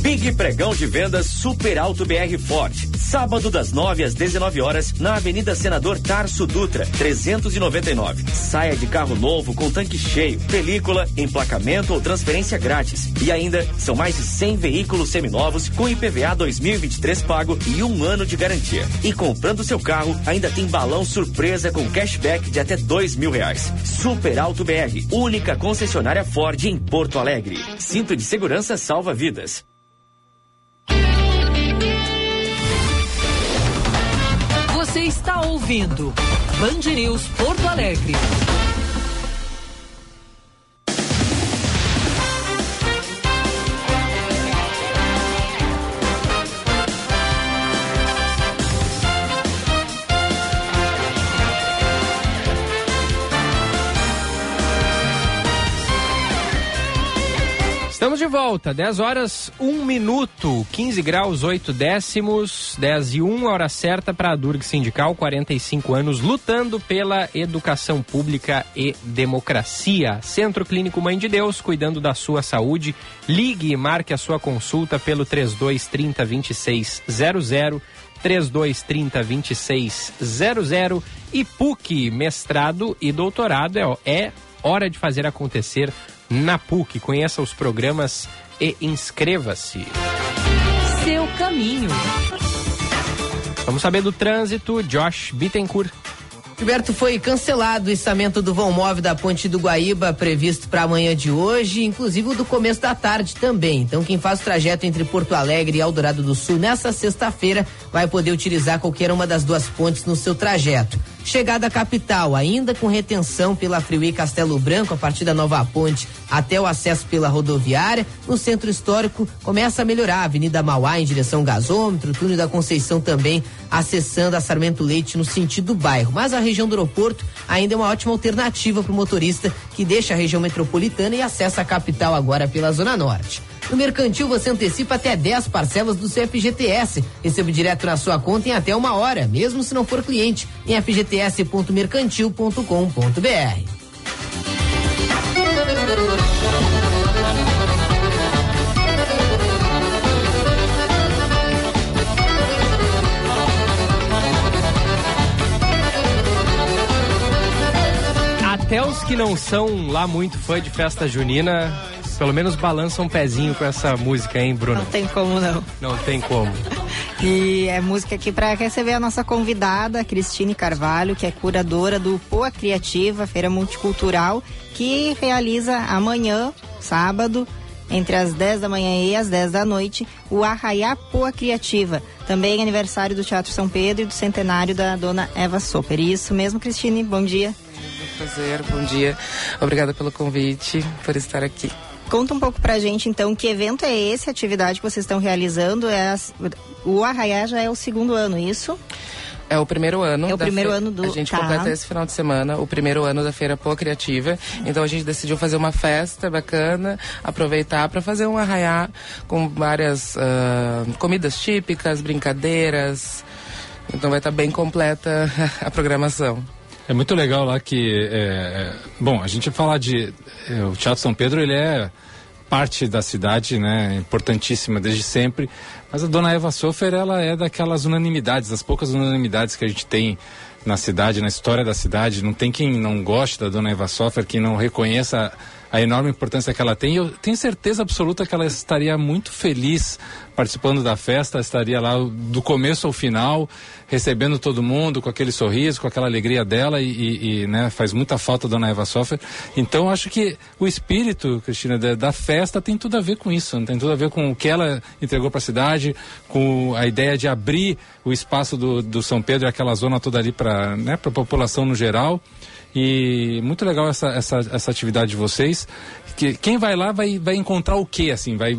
I: Big Pregão de Vendas Super Alto BR Ford. Sábado das 9 às 19 horas na Avenida Senador Tarso Dutra, 399. Saia de carro novo com tanque cheio, película, emplacamento ou transferência grátis. E ainda são mais de 100 veículos seminovos com IPVA 2023 pago e um ano de garantia. E comprando seu carro, ainda tem balão surpresa com cashback de até dois mil reais. Super Alto BR, única concessionária Ford em Porto Alegre. Cinto de segurança salva vidas.
A: Está ouvindo Band News Porto Alegre.
B: Estamos de volta, 10 horas, 1 minuto, 15 graus, 8 décimos, 10 e 1, hora certa para a Durg Sindical, 45 anos, lutando pela educação pública e democracia. Centro Clínico Mãe de Deus, cuidando da sua saúde. Ligue e marque a sua consulta pelo 3230 2600. 3230 2600 e PUC, mestrado e doutorado é, é hora de fazer acontecer na PUC. Conheça os programas e inscreva-se.
A: Seu caminho.
B: Vamos saber do trânsito. Josh Bittencourt.
E: Gilberto, foi cancelado o içamento do vão móvel da Ponte do Guaíba, previsto para amanhã de hoje, inclusive o do começo da tarde também. Então, quem faz o trajeto entre Porto Alegre e Eldorado do Sul nessa sexta-feira vai poder utilizar qualquer uma das duas pontes no seu trajeto. Chegada à capital, ainda com retenção pela Freeway Castelo Branco, a partir da Nova Ponte até o acesso pela rodoviária. No centro histórico, começa a melhorar a Avenida Mauá em direção ao gasômetro, túnel da Conceição também acessando a Sarmento Leite no sentido bairro. Mas a região do aeroporto ainda é uma ótima alternativa para o motorista que deixa a região metropolitana e acessa a capital agora pela Zona Norte. No Mercantil você antecipa até 10 parcelas do seu FGTS. Recebe direto na sua conta em até uma hora, mesmo se não for cliente, em fgts.mercantil.com.br.
B: Até os que não são lá muito fã de festa junina, pelo menos balançam um pezinho com essa música, hein, Bruno?
D: Não tem como não.
B: Não tem como.
D: E é música aqui para receber a nossa convidada, Cristine Carvalho, que é curadora do Poa Criativa, feira multicultural, que realiza amanhã, sábado, entre as 10 da manhã e as 10 da noite, o Arraiá Poa Criativa. Também aniversário do Teatro São Pedro e do centenário da dona Eva Soper. Isso mesmo, Cristine, bom dia.
K: Prazer, bom dia. Obrigada pelo convite, por estar aqui.
D: Conta um pouco pra gente, então, que evento é esse, a atividade que vocês estão realizando? É a, o Arraiá já é o segundo ano, isso?
K: É o primeiro ano.
D: É o primeiro
K: fe...
D: ano do.
K: A gente
D: tá.
K: completa esse final de semana, o primeiro ano da Feira Pô Criativa. Então a gente decidiu fazer uma festa bacana, aproveitar para fazer um arraiá com várias uh, comidas típicas, brincadeiras. Então vai estar tá bem completa a programação.
C: É muito legal lá que, é, bom, a gente falar de é, o Teatro São Pedro, ele é parte da cidade, né, importantíssima desde sempre. Mas a Dona Eva Sofer, ela é daquelas unanimidades, das poucas unanimidades que a gente tem na cidade, na história da cidade. Não tem quem não goste da Dona Eva Sofer, quem não reconheça enorme importância que ela tem. Eu tenho certeza absoluta que ela estaria muito feliz participando da festa, estaria lá do começo ao final, recebendo todo mundo com aquele sorriso, com aquela alegria dela e, e, e né, faz muita falta a Dona Eva Soffer. Então acho que o espírito, Cristina, da, da, festa tem tudo a ver com isso, tem tudo a ver com o que ela entregou para a cidade, com a ideia de abrir o espaço do, do São Pedro aquela zona toda ali para né, a população no geral. E muito legal essa, essa, essa atividade de vocês. Que, quem vai lá vai, vai encontrar o quê, assim? Vai,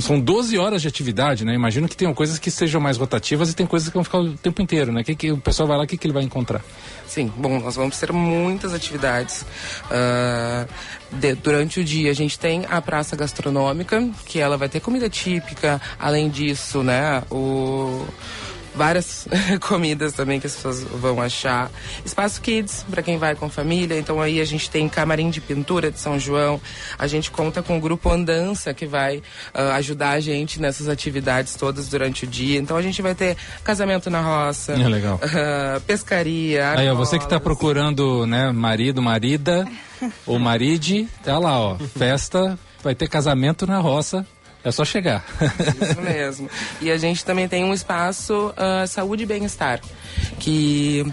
C: são 12 horas de atividade, né? Imagino que tenham coisas que sejam mais rotativas e tem coisas que vão ficar o tempo inteiro, né? Que, que o pessoal vai lá, o que, que ele vai encontrar?
K: Sim, bom, nós vamos ter muitas atividades. Uh, de, durante o dia a gente tem a praça gastronômica, que ela vai ter comida típica, além disso, né? O várias comidas também que as pessoas vão achar. Espaço Kids, para quem vai com família. Então aí a gente tem camarim de pintura de São João. A gente conta com o grupo Andança, que vai uh, ajudar a gente nessas atividades todas durante o dia. Então a gente vai ter casamento na roça.
C: É legal.
K: Uh, pescaria.
C: Aí, ó, você que está procurando, né, marido, marida ou maride, tá lá, ó. Festa, vai ter casamento na roça. É só chegar.
K: Isso mesmo. E a gente também tem um espaço uh, saúde e bem-estar, que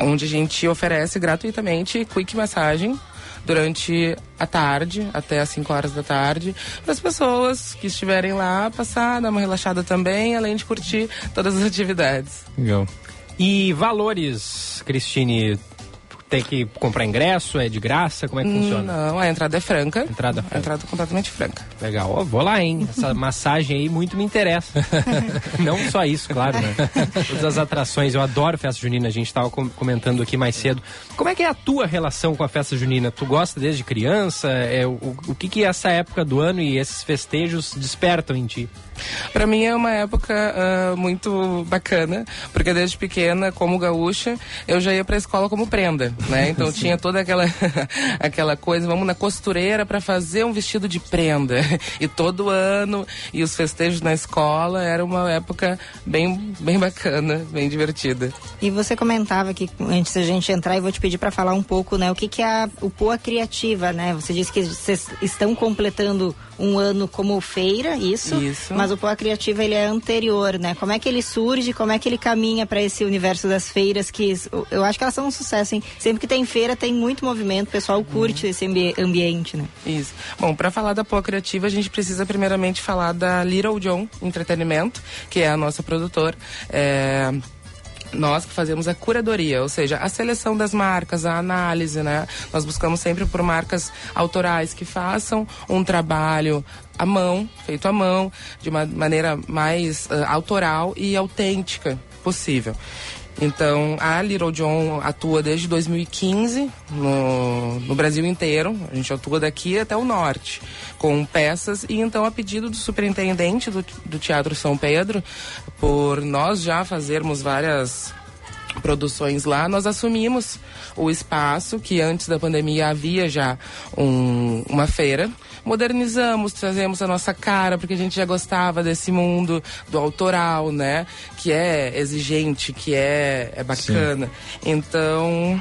K: onde a gente oferece gratuitamente quick massagem durante a tarde, até as 5 horas da tarde, para as pessoas que estiverem lá passar, dar uma relaxada também, além de curtir todas as atividades.
C: Legal.
B: E valores, Cristine, tem que comprar ingresso? É de graça? Como é que funciona?
K: Não, a entrada é franca.
B: Entrada
K: franca. A entrada completamente franca.
B: Legal. Ó, vou lá, hein? Essa massagem aí muito me interessa. Não só isso, claro, né? Todas as atrações. Eu adoro festa junina. A gente estava comentando aqui mais cedo. Como é que é a tua relação com a festa junina? Tu gosta desde criança? É, o, o que que essa época do ano e esses festejos despertam em ti?
K: Para mim é uma época uh, muito bacana, porque desde pequena, como gaúcha, eu já ia para a escola como prenda, né? Então tinha toda aquela aquela coisa, vamos na costureira para fazer um vestido de prenda. E todo ano e os festejos na escola era uma época bem bem bacana, bem divertida.
D: E você comentava aqui antes da gente entrar, e vou te pedir para falar um pouco, né, o que que é a, o Poa Criativa, né? Você disse que vocês estão completando um ano como feira, isso?
K: Isso.
D: Mas o Poa Criativa ele é anterior, né? Como é que ele surge? Como é que ele caminha para esse universo das feiras que eu acho que elas são um sucesso, hein? Sempre que tem feira tem muito movimento, o pessoal curte uhum. esse ambi ambiente, né?
K: Isso. Bom, para falar da Poa Criativa, a gente precisa primeiramente falar da Little John Entretenimento, que é a nossa produtora. É nós que fazemos a curadoria, ou seja, a seleção das marcas, a análise, né? Nós buscamos sempre por marcas autorais que façam um trabalho à mão, feito à mão, de uma maneira mais uh, autoral e autêntica possível. Então, a Little John atua desde 2015 no, no, Brasil inteiro. A gente atua daqui até o norte, com peças. E então, a pedido do superintendente do, do Teatro São Pedro, por nós já fazermos várias produções lá, nós assumimos o espaço que antes da pandemia havia já um, uma feira. Modernizamos, trazemos a nossa cara, porque a gente já gostava desse mundo do autoral, né? Que é exigente, que é, é bacana. Sim. Então,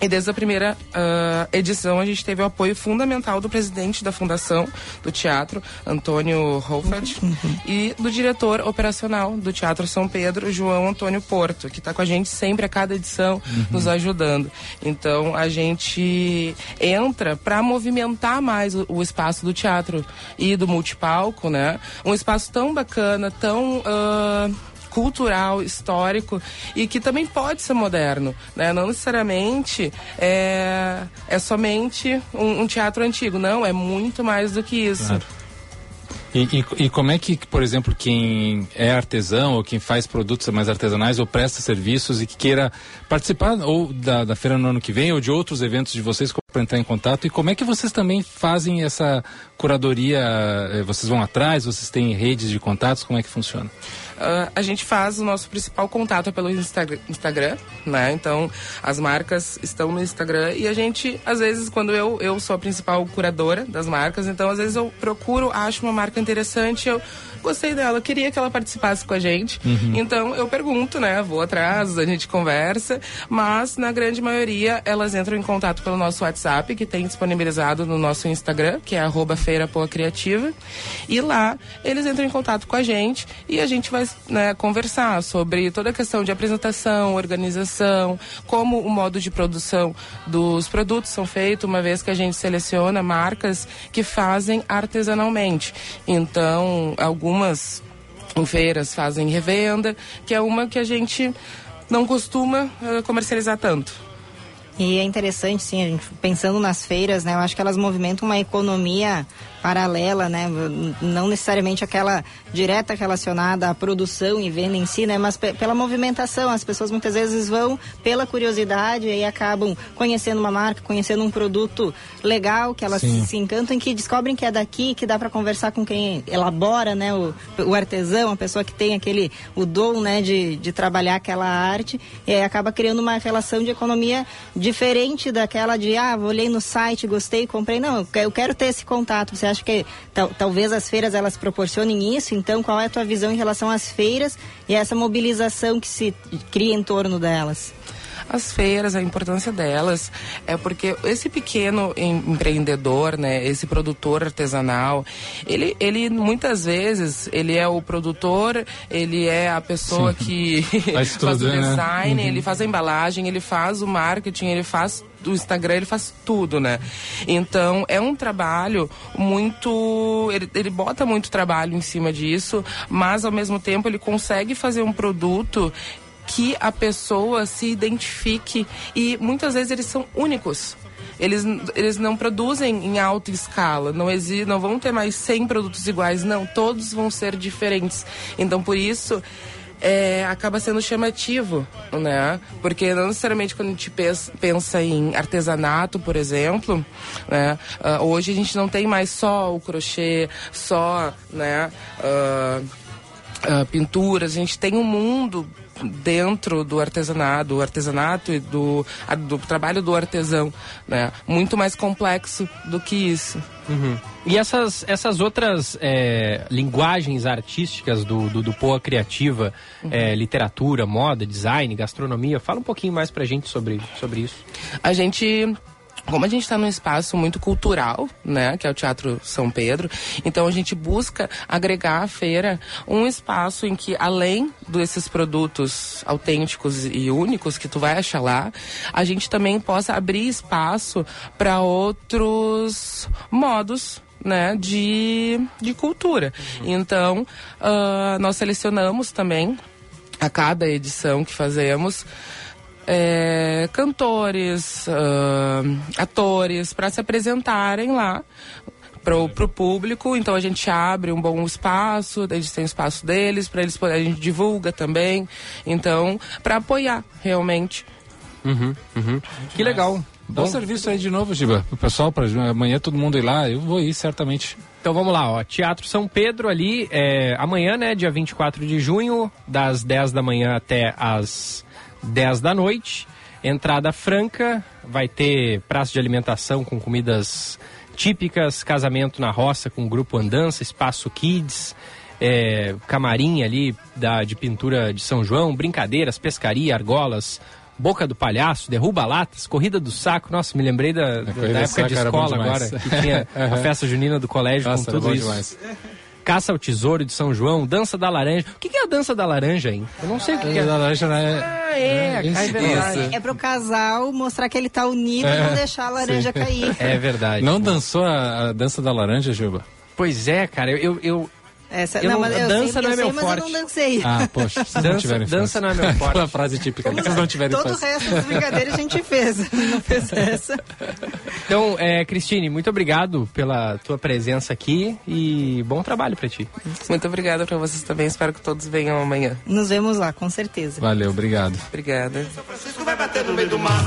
K: e desde a primeira uh, edição a gente teve o apoio fundamental do presidente da fundação do teatro, Antônio Holfeld, uhum. e do diretor operacional do Teatro São Pedro, João Antônio Porto, que está com a gente sempre a cada edição, uhum. nos ajudando. Então a gente entra para movimentar mais o, o, espaço do teatro e do multipalco, né? Um espaço tão bacana, tão. Uh, cultural, histórico e que também pode ser moderno, né? Não necessariamente é, é somente um, um teatro antigo, não, é muito mais do que isso. Claro.
C: E, e, e, como é que, por exemplo, quem é artesão ou quem faz produtos mais artesanais ou presta serviços e que queira participar ou da, da feira no ano que vem ou de outros eventos de vocês para entrar em contato? E como é que vocês também fazem essa curadoria? Eh, vocês vão atrás? Vocês têm redes de contatos? Como é que funciona?
K: Uh, a gente faz o nosso principal contato pelo Instagram, Instagram, né? Então, as marcas estão no Instagram e a gente, às vezes, quando eu, eu sou a principal curadora das marcas, então, às vezes, eu procuro, acho uma marca interessante, eu gostei dela, queria que ela participasse com a gente. Uhum. Então eu pergunto, né? Vou atrás, a gente conversa, mas na grande maioria elas entram em contato pelo nosso WhatsApp, que tem disponibilizado no nosso Instagram, que é arroba Feira Criativa. E lá eles entram em contato com a gente e a gente vai né, conversar sobre toda a questão de apresentação, organização, como o modo de produção dos produtos são feitos, uma vez que a gente seleciona marcas que fazem artesanalmente. Então, algumas algumas feiras fazem revenda, que é uma que a gente não costuma uh, comercializar tanto.
D: E é interessante, sim, a gente pensando nas feiras, né? Eu acho que elas movimentam uma economia paralela, né? Não necessariamente aquela direta relacionada à produção e venda em si, né? Mas pela movimentação, as pessoas muitas vezes vão pela curiosidade e acabam conhecendo uma marca, conhecendo um produto legal que elas Sim. se encantam, que descobrem que é daqui, que dá para conversar com quem elabora, né? O, o, artesão, a pessoa que tem aquele o dom, né? De, de trabalhar aquela arte e aí acaba criando uma relação de economia diferente daquela de ah, olhei no site, gostei, comprei. Não, eu quero ter esse contato. Você acho que talvez as feiras elas proporcionem isso. Então, qual é a tua visão em relação às feiras e essa mobilização que se cria em torno delas?
K: As feiras, a importância delas é porque esse pequeno empreendedor, né, esse produtor artesanal, ele, ele muitas vezes ele é o produtor, ele é a pessoa Sim. que faz, o né? design, né? ele faz a embalagem, ele faz o marketing, ele faz do Instagram, ele faz tudo, né? Então, é um trabalho muito. Ele, ele bota muito trabalho em cima disso, mas ao mesmo tempo ele consegue fazer um produto que a pessoa se identifique e muitas vezes eles são únicos. Eles, eles não produzem em alta escala, não, exi, não vão ter mais 100 produtos iguais, não, todos vão ser diferentes. Então, por isso, é, acaba sendo chamativo, né? Porque não necessariamente quando a gente pensa em artesanato, por exemplo, né? Uh, hoje a gente não tem mais só o crochê, só, né? Uh, uh, pinturas, a gente tem um mundo dentro do artesanato, do artesanato e do, do trabalho do artesão, né? Muito mais complexo do que isso.
B: Uhum. E essas, essas outras é, linguagens artísticas do, do, do Poa Criativa, uhum. é, literatura, moda, design, gastronomia, fala um pouquinho mais pra gente sobre, sobre isso.
K: A gente como a gente está num espaço muito cultural, né, que é o Teatro São Pedro, então a gente busca agregar à feira um espaço em que, além desses produtos autênticos e únicos que tu vai achar lá, a gente também possa abrir espaço para outros modos né, de, de cultura. Uhum. Então, uh, nós selecionamos também a cada edição que fazemos é, cantores, uh, atores, para se apresentarem lá para o público. Então a gente abre um bom espaço, eles têm espaço deles, para eles a gente divulga também. Então, para apoiar realmente.
B: Uhum, uhum. Que legal.
C: Dá um serviço aí de novo, Giba, o pessoal, para amanhã todo mundo ir lá, eu vou ir certamente.
B: Então vamos lá, ó. Teatro São Pedro ali, é, amanhã, né, dia 24 de junho, das 10 da manhã até as 10 da noite. Entrada franca, vai ter praça de alimentação com comidas típicas, casamento na roça com grupo Andança, espaço Kids, é, camarim ali da, de pintura de São João, brincadeiras, pescaria, argolas, Boca do Palhaço, Derruba Latas, Corrida do Saco. Nossa, me lembrei da, da época de escola agora, que tinha a festa junina do colégio Nossa, com tudo isso. Demais. Caça ao Tesouro de São João, Dança da Laranja. O que, é a Dança da Laranja, hein? Eu não sei o que, que é. da Laranja,
D: né? Ah, é, é, é verdade. É pro casal mostrar que ele tá unido é, e não deixar a laranja sim. cair.
B: É verdade.
C: Não dançou a, a Dança da Laranja, Juba?
B: Pois é, cara. eu, eu, eu...
D: Essa, eu não, não, eu dança sei, não é meu sei, forte. Mas eu não dancei.
C: Ah, poxa, vocês
B: dança, não tiverem Dança não é meu forte.
C: Aquela frase típica. Como vocês não tiverem
D: Todo o resto das brincadeiras a gente fez. Não fez essa.
B: Então, é, Cristine, muito obrigado pela tua presença aqui e bom trabalho para ti.
K: Muito obrigada para vocês também. Espero que todos venham amanhã.
D: Nos vemos lá, com certeza.
C: Valeu, obrigado.
K: Obrigada. São
L: Francisco vai bater no meio do mar.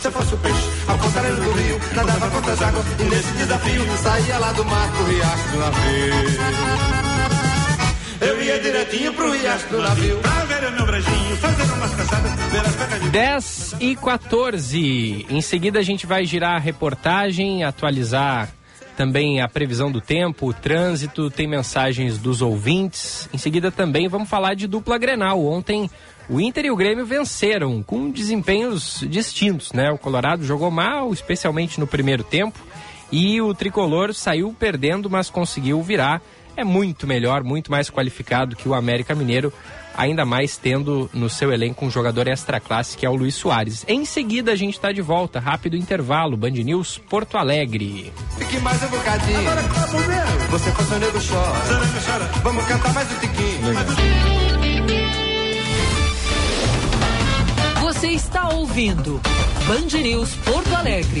L: Se eu fosse o peixe, ao contrário do rio, nadava contra as águas e nesse desafio saía lá do mar pro riacho do navio. Eu ia direitinho pro riacho do navio. Pra ver o meu brejinho, fazer umas caçadas, ver as pecas de...
B: 10 e 14. Em seguida a gente vai girar a reportagem, atualizar também a previsão do tempo, o trânsito, tem mensagens dos ouvintes. Em seguida também vamos falar de dupla Grenal. Ontem o Inter e o Grêmio venceram com desempenhos distintos, né? O Colorado jogou mal, especialmente no primeiro tempo, e o tricolor saiu perdendo, mas conseguiu virar é muito melhor, muito mais qualificado que o América Mineiro, ainda mais tendo no seu elenco um jogador extra classe que é o Luiz Soares. Em seguida a gente está de volta, rápido intervalo, Band News Porto Alegre.
L: Fique mais um bocadinho. Agora é Você com seu nego chora. chora. Vamos cantar mais um tiquinho.
A: Você está ouvindo Band News Porto Alegre.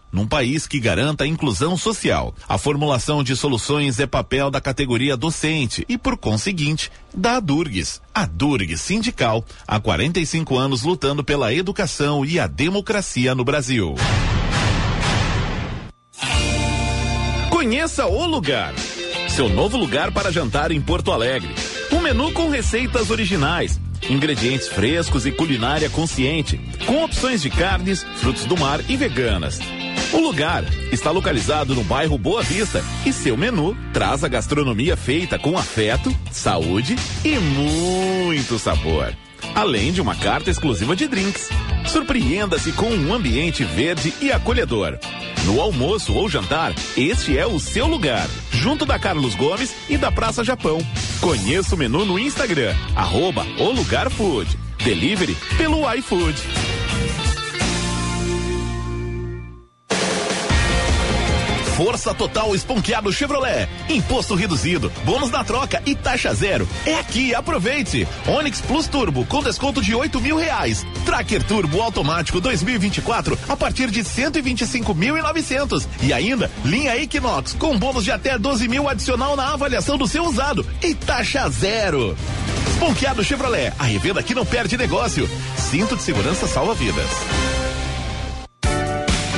G: num país que garanta a inclusão social. A formulação de soluções é papel da categoria docente e, por conseguinte, da Adurgs. A Durg Sindical, há 45 anos lutando pela educação e a democracia no Brasil. Conheça o lugar. Seu novo lugar para jantar em Porto Alegre. Um menu com receitas originais, ingredientes frescos e culinária consciente, com opções de carnes, frutos do mar e veganas. O lugar está localizado no bairro Boa Vista e seu menu traz a gastronomia feita com afeto, saúde e muito sabor. Além de uma carta exclusiva de drinks. Surpreenda-se com um ambiente verde e acolhedor. No almoço ou jantar, este é o seu lugar, junto da Carlos Gomes e da Praça Japão. Conheça o menu no Instagram, arroba o Lugar Food. Delivery pelo iFood. Força Total Esponqueado Chevrolet. Imposto reduzido, bônus na troca e taxa zero. É aqui, aproveite. Onix Plus Turbo com desconto de oito mil reais. Tracker Turbo automático 2024 a partir de cento e vinte e cinco mil e novecentos. E ainda, linha Equinox com bônus de até 12 mil adicional na avaliação do seu usado e taxa zero. Esponqueado Chevrolet, a revenda que não perde negócio. Cinto de segurança salva vidas.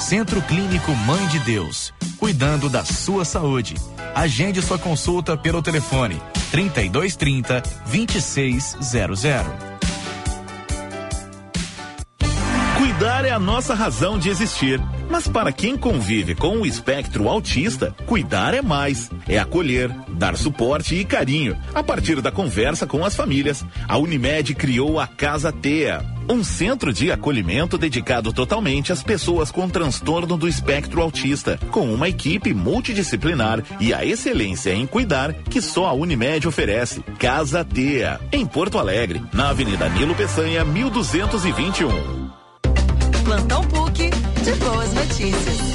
M: Centro Clínico Mãe de Deus, cuidando da sua saúde. Agende sua consulta pelo telefone 3230 2600.
G: Cuidar é a nossa razão de existir. Mas para quem convive com o espectro autista, cuidar é mais. É acolher, dar suporte e carinho. A partir da conversa com as famílias, a Unimed criou a Casa Tea. Um centro de acolhimento dedicado totalmente às pessoas com transtorno do espectro autista, com uma equipe multidisciplinar e a excelência em cuidar que só a Unimed oferece. Casa Tea, em Porto Alegre, na Avenida Nilo Peçanha, 1221.
H: Plantão PUC de boas notícias.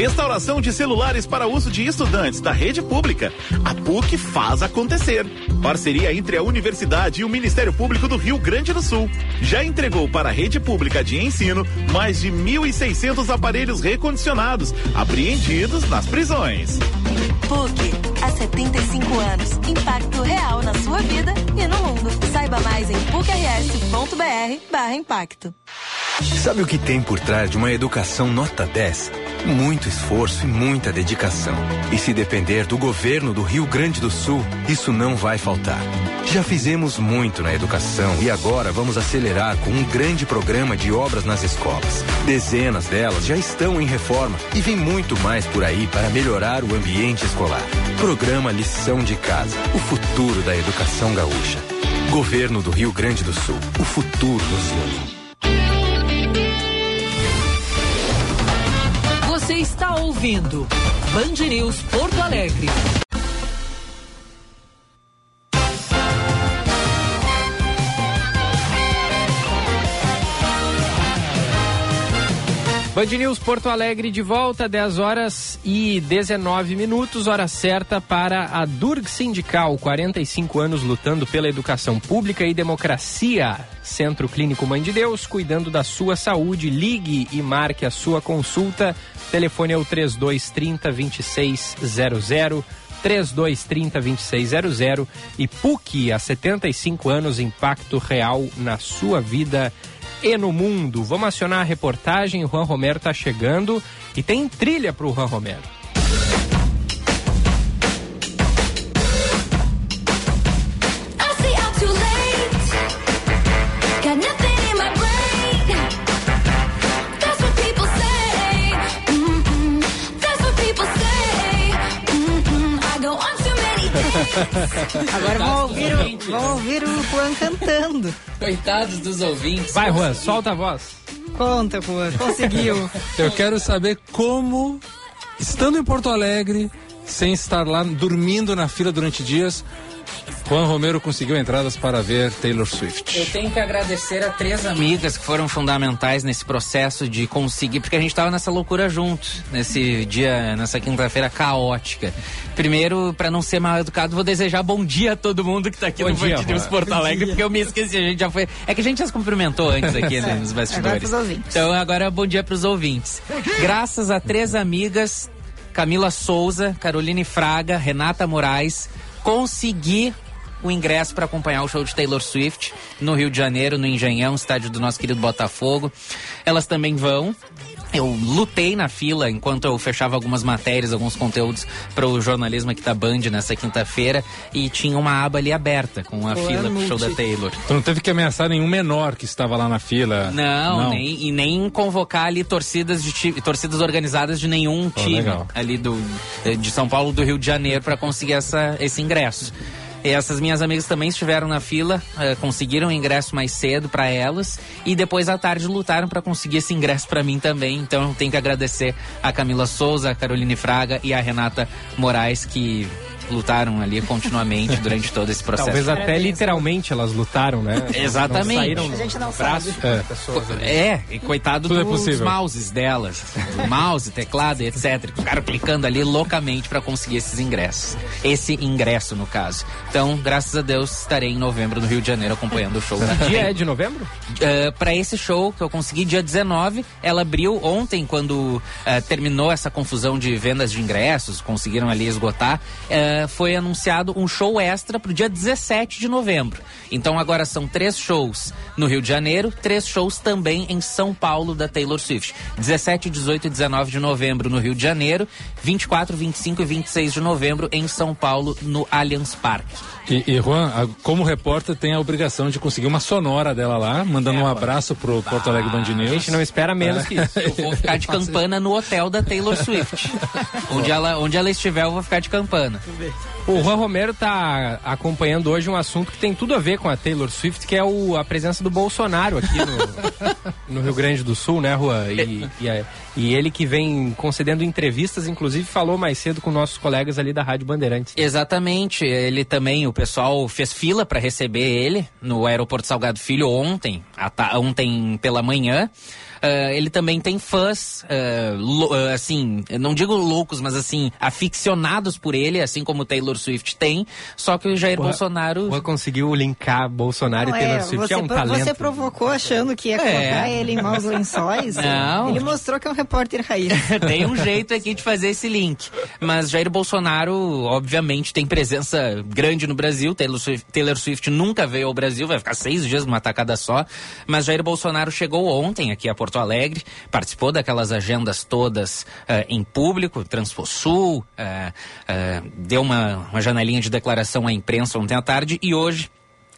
G: Restauração de celulares para uso de estudantes da rede pública. A PUC faz acontecer. Parceria entre a Universidade e o Ministério Público do Rio Grande do Sul. Já entregou para a rede pública de ensino mais de 1.600 aparelhos recondicionados, apreendidos nas prisões.
H: PUC, 75 anos. Impacto real na sua vida e no mundo. Saiba mais em pucrs.br/barra impacto.
N: Sabe o que tem por trás de uma educação nota 10? Muito esforço e muita dedicação. E se depender do governo do Rio Grande do Sul, isso não vai faltar. Já fizemos muito na educação e agora vamos acelerar com um grande programa de obras nas escolas. Dezenas delas já estão em reforma e vem muito mais por aí para melhorar o ambiente escolar. Programa Lição de Casa, o futuro da educação gaúcha. Governo do Rio Grande do Sul, o futuro nos une.
A: Você está ouvindo Band News Porto Alegre.
B: Band News Porto Alegre de volta, 10 horas e 19 minutos, hora certa para a Durg Sindical, 45 anos lutando pela educação pública e democracia. Centro Clínico Mãe de Deus, cuidando da sua saúde. Ligue e marque a sua consulta. Telefone é o 3230 2600. 3230 2600 e PUC há 75 anos, impacto real na sua vida e no mundo. Vamos acionar a reportagem, o Juan Romero está chegando e tem trilha para o Juan Romero.
D: Agora vão ouvir, o, vão ouvir o Juan cantando.
B: Coitados dos ouvintes. Vai, Juan, solta a voz.
D: Conta, Juan, conseguiu.
C: Eu quero saber como, estando em Porto Alegre, sem estar lá dormindo na fila durante dias, Juan Romero conseguiu entradas para ver Taylor Swift.
O: Eu tenho que agradecer a três amigas que foram fundamentais nesse processo de conseguir, porque a gente estava nessa loucura juntos, nesse dia, nessa quinta-feira caótica. Primeiro, para não ser mal educado, vou desejar bom dia a todo mundo que está aqui
B: Bom
O: no
B: dia,
O: News. Porto Alegre, porque eu me esqueci, a gente já foi. É que a gente já se cumprimentou antes aqui né, nos bastidores. Então agora bom dia para os ouvintes. Graças a três amigas, Camila Souza, Caroline Fraga, Renata Moraes, consegui o ingresso para acompanhar o show de Taylor Swift no Rio de Janeiro, no Engenhão, estádio do nosso querido Botafogo. Elas também vão. Eu lutei na fila enquanto eu fechava algumas matérias, alguns conteúdos para o jornalismo aqui da Band nessa quinta-feira e tinha uma aba ali aberta com a
C: Pô,
O: fila pro show da. Taylor.
C: Tu não teve que ameaçar nenhum menor que estava lá na fila?
O: Não, Nem, e nem convocar ali torcidas de torcidas organizadas de nenhum
C: Pô,
O: time
C: legal.
O: ali do de São Paulo do Rio de Janeiro para conseguir essa, esse ingresso. Essas minhas amigas também estiveram na fila, eh, conseguiram o ingresso mais cedo para elas e depois à tarde lutaram para conseguir esse ingresso para mim também. Então eu tenho que agradecer a Camila Souza, a Caroline Fraga e a Renata Moraes que lutaram ali continuamente durante todo esse processo.
B: Talvez até literalmente elas lutaram, né?
O: Exatamente.
B: Não saíram
O: A gente não
B: braço
O: sabe.
B: pessoas ali.
O: É, e coitado
B: Tudo é
O: dos
B: possível.
O: mouses delas. Do mouse, teclado, etc. Ficaram clicando ali loucamente para conseguir esses ingressos. Esse ingresso, no caso. Então, graças a Deus, estarei em novembro no Rio de Janeiro acompanhando o show
B: Que dia é de novembro?
O: para esse show que eu consegui dia 19, ela abriu ontem quando eh, terminou essa confusão de vendas de ingressos, conseguiram ali esgotar, eh, foi anunciado um show extra pro dia 17 de novembro. Então agora são três shows no Rio de Janeiro, três shows também em São Paulo da Taylor Swift. 17, 18 e 19 de novembro no Rio de Janeiro, 24, 25 e 26 de novembro em São Paulo no Allianz Parque.
C: E, e Juan, a- como repórter, tem a obrigação de conseguir uma sonora dela lá, mandando um abraço pro Porto Alegre Band News.
B: A gente não espera menos que isso.
O: Eu vou ficar de campana no hotel da Taylor Swift. onde, ela, onde ela estiver, eu vou ficar de campana.
B: O Juan Romero está acompanhando hoje um assunto que tem tudo a ver com a Taylor Swift, que é o, a presença do Bolsonaro aqui no, no Rio Grande do Sul, né, Juan? E, e, a- e ele que vem concedendo entrevistas, inclusive falou mais cedo com nossos colegas ali da Rádio Bandeirantes.
O: Exatamente. Ele também, o pessoal fez fila para receber ele no aeroporto Salgado Filho ontem, ontem pela manhã. Ah, ele também tem fãs, ah, lou- ah, assim, não digo loucos, mas assim, aficionados por ele, assim como o Taylor Swift tem. Só que o Jair
B: Juan-
O: Bolsonaro.
B: Juan conseguiu linkar Bolsonaro
D: Não,
B: e Taylor
D: é,
B: Swift.
D: você,
B: é um
D: pro-
B: talento.
D: você provocou achando que ia
O: É.
D: colocar ele em maus lençóis.
O: Não.
D: Ele mostrou que é um repórter raiz.
O: tem um jeito aqui de fazer esse link. Mas Jair Bolsonaro, obviamente, tem presença grande no Brasil. Taylor Swift, Taylor Swift nunca veio ao Brasil, vai ficar seis dias numa tacada só. Mas Jair Bolsonaro chegou ontem aqui a Porto Alegre, participou daquelas agendas todas eh, em público, Transfosul, eh, eh, deu uma, uma janelinha de declaração à imprensa ontem à tarde e hoje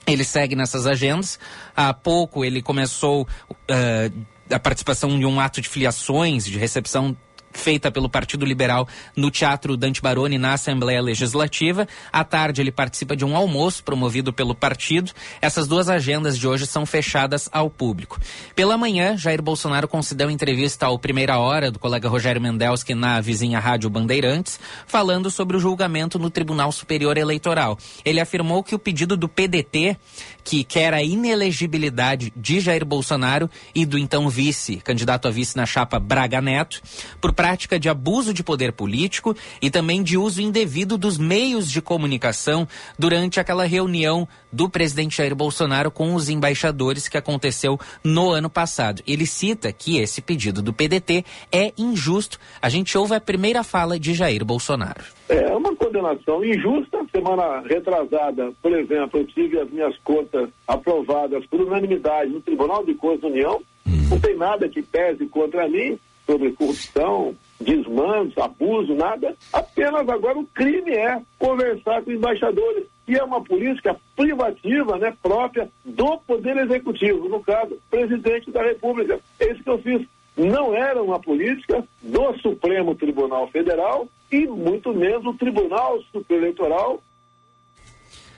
O: ele segue nessas agendas. Há pouco ele começou a participação de um ato de filiações, de recepção feita pelo Partido Liberal no Teatro Dante Baroni na Assembleia Legislativa. À tarde ele participa de um almoço promovido pelo partido. Essas duas agendas de hoje são fechadas ao público. Pela manhã, Jair Bolsonaro concedeu entrevista ao Primeira Hora do colega Rogério Mendelski na vizinha Rádio Bandeirantes, falando sobre o julgamento no Tribunal Superior Eleitoral. Ele afirmou que o pedido do PDT, que quer a inelegibilidade de Jair Bolsonaro e do então vice, candidato a vice na chapa Braga Neto, por prática de abuso de poder político e também de uso indevido dos meios de comunicação durante aquela reunião do presidente Jair Bolsonaro com os embaixadores que aconteceu no ano passado. Ele cita que esse pedido do PDT é injusto. A gente ouve a primeira fala de Jair Bolsonaro.
P: É uma condenação injusta. Semana retrasada, por exemplo, eu tive as minhas contas aprovadas por unanimidade no Tribunal de Contas da União. Não tem nada que pese contra mim sobre corrupção, desmandos, abuso, nada. Apenas agora o crime é conversar com embaixadores, que é uma política privativa, né, própria do Poder Executivo, no caso, presidente da República. É isso que eu fiz. Não era uma política do Supremo Tribunal Federal e muito menos o Tribunal Superior Eleitoral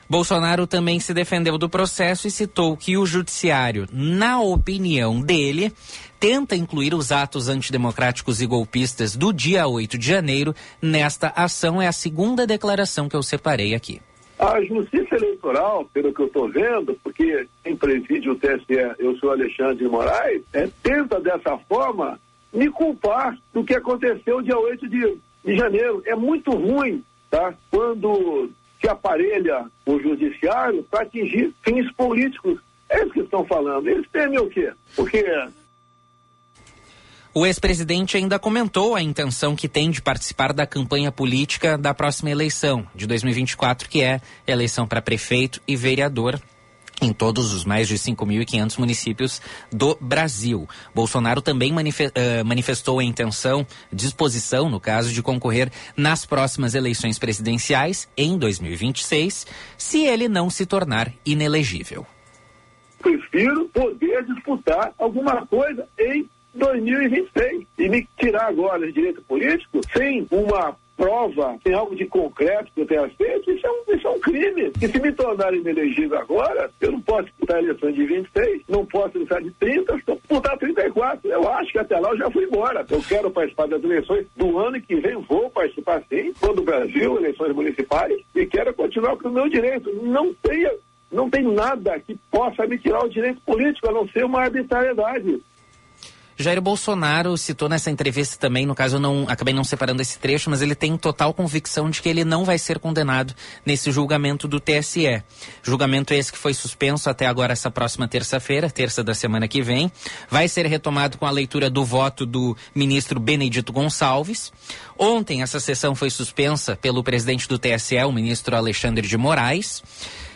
O: Bolsonaro também se defendeu do processo e citou que o judiciário, na opinião dele, tenta incluir os atos antidemocráticos e golpistas do dia 8 de janeiro nesta ação. É a segunda declaração que eu separei aqui.
P: A justiça eleitoral, pelo que eu estou vendo, porque quem preside o TSE, eu sou Alexandre de Moraes, é, tenta dessa forma me culpar do que aconteceu dia 8 de, de janeiro. É muito ruim, tá? Quando se aparelha o judiciário para atingir fins políticos. É isso que estão falando. Eles temem o quê? Porque
O: o ex-presidente ainda comentou a intenção que tem de participar da campanha política da próxima eleição, de 2024, que é eleição para prefeito e vereador em todos os mais de 5.500 municípios do Brasil. Bolsonaro também manifestou a intenção, disposição, no caso, de concorrer nas próximas eleições presidenciais em 2026, se ele não se tornar inelegível.
P: Prefiro poder disputar alguma coisa em 2026 e me tirar agora de direito político sem uma prova, sem algo de concreto que eu tenha feito, isso é um, isso é um crime. E se me tornar inelegível agora, eu não posso disputar a eleição de 26, não posso disputar de 30, estou disputar 34. Eu acho que até lá eu já fui embora. Eu quero participar das eleições do ano que vem, vou participar sim, quando o Brasil, eleições municipais, e quero continuar com o meu direito. Não tenha não tem nada que possa me tirar o direito político, a não ser uma arbitrariedade.
O: Jair Bolsonaro citou nessa entrevista também, no caso eu não acabei não separando esse trecho, mas ele tem total convicção de que ele não vai ser condenado nesse julgamento do TSE. Julgamento esse que foi suspenso até agora essa próxima terça-feira, terça da semana que vem, vai ser retomado com a leitura do voto do ministro Benedito Gonçalves. Ontem essa sessão foi suspensa pelo presidente do TSE, o ministro Alexandre de Moraes.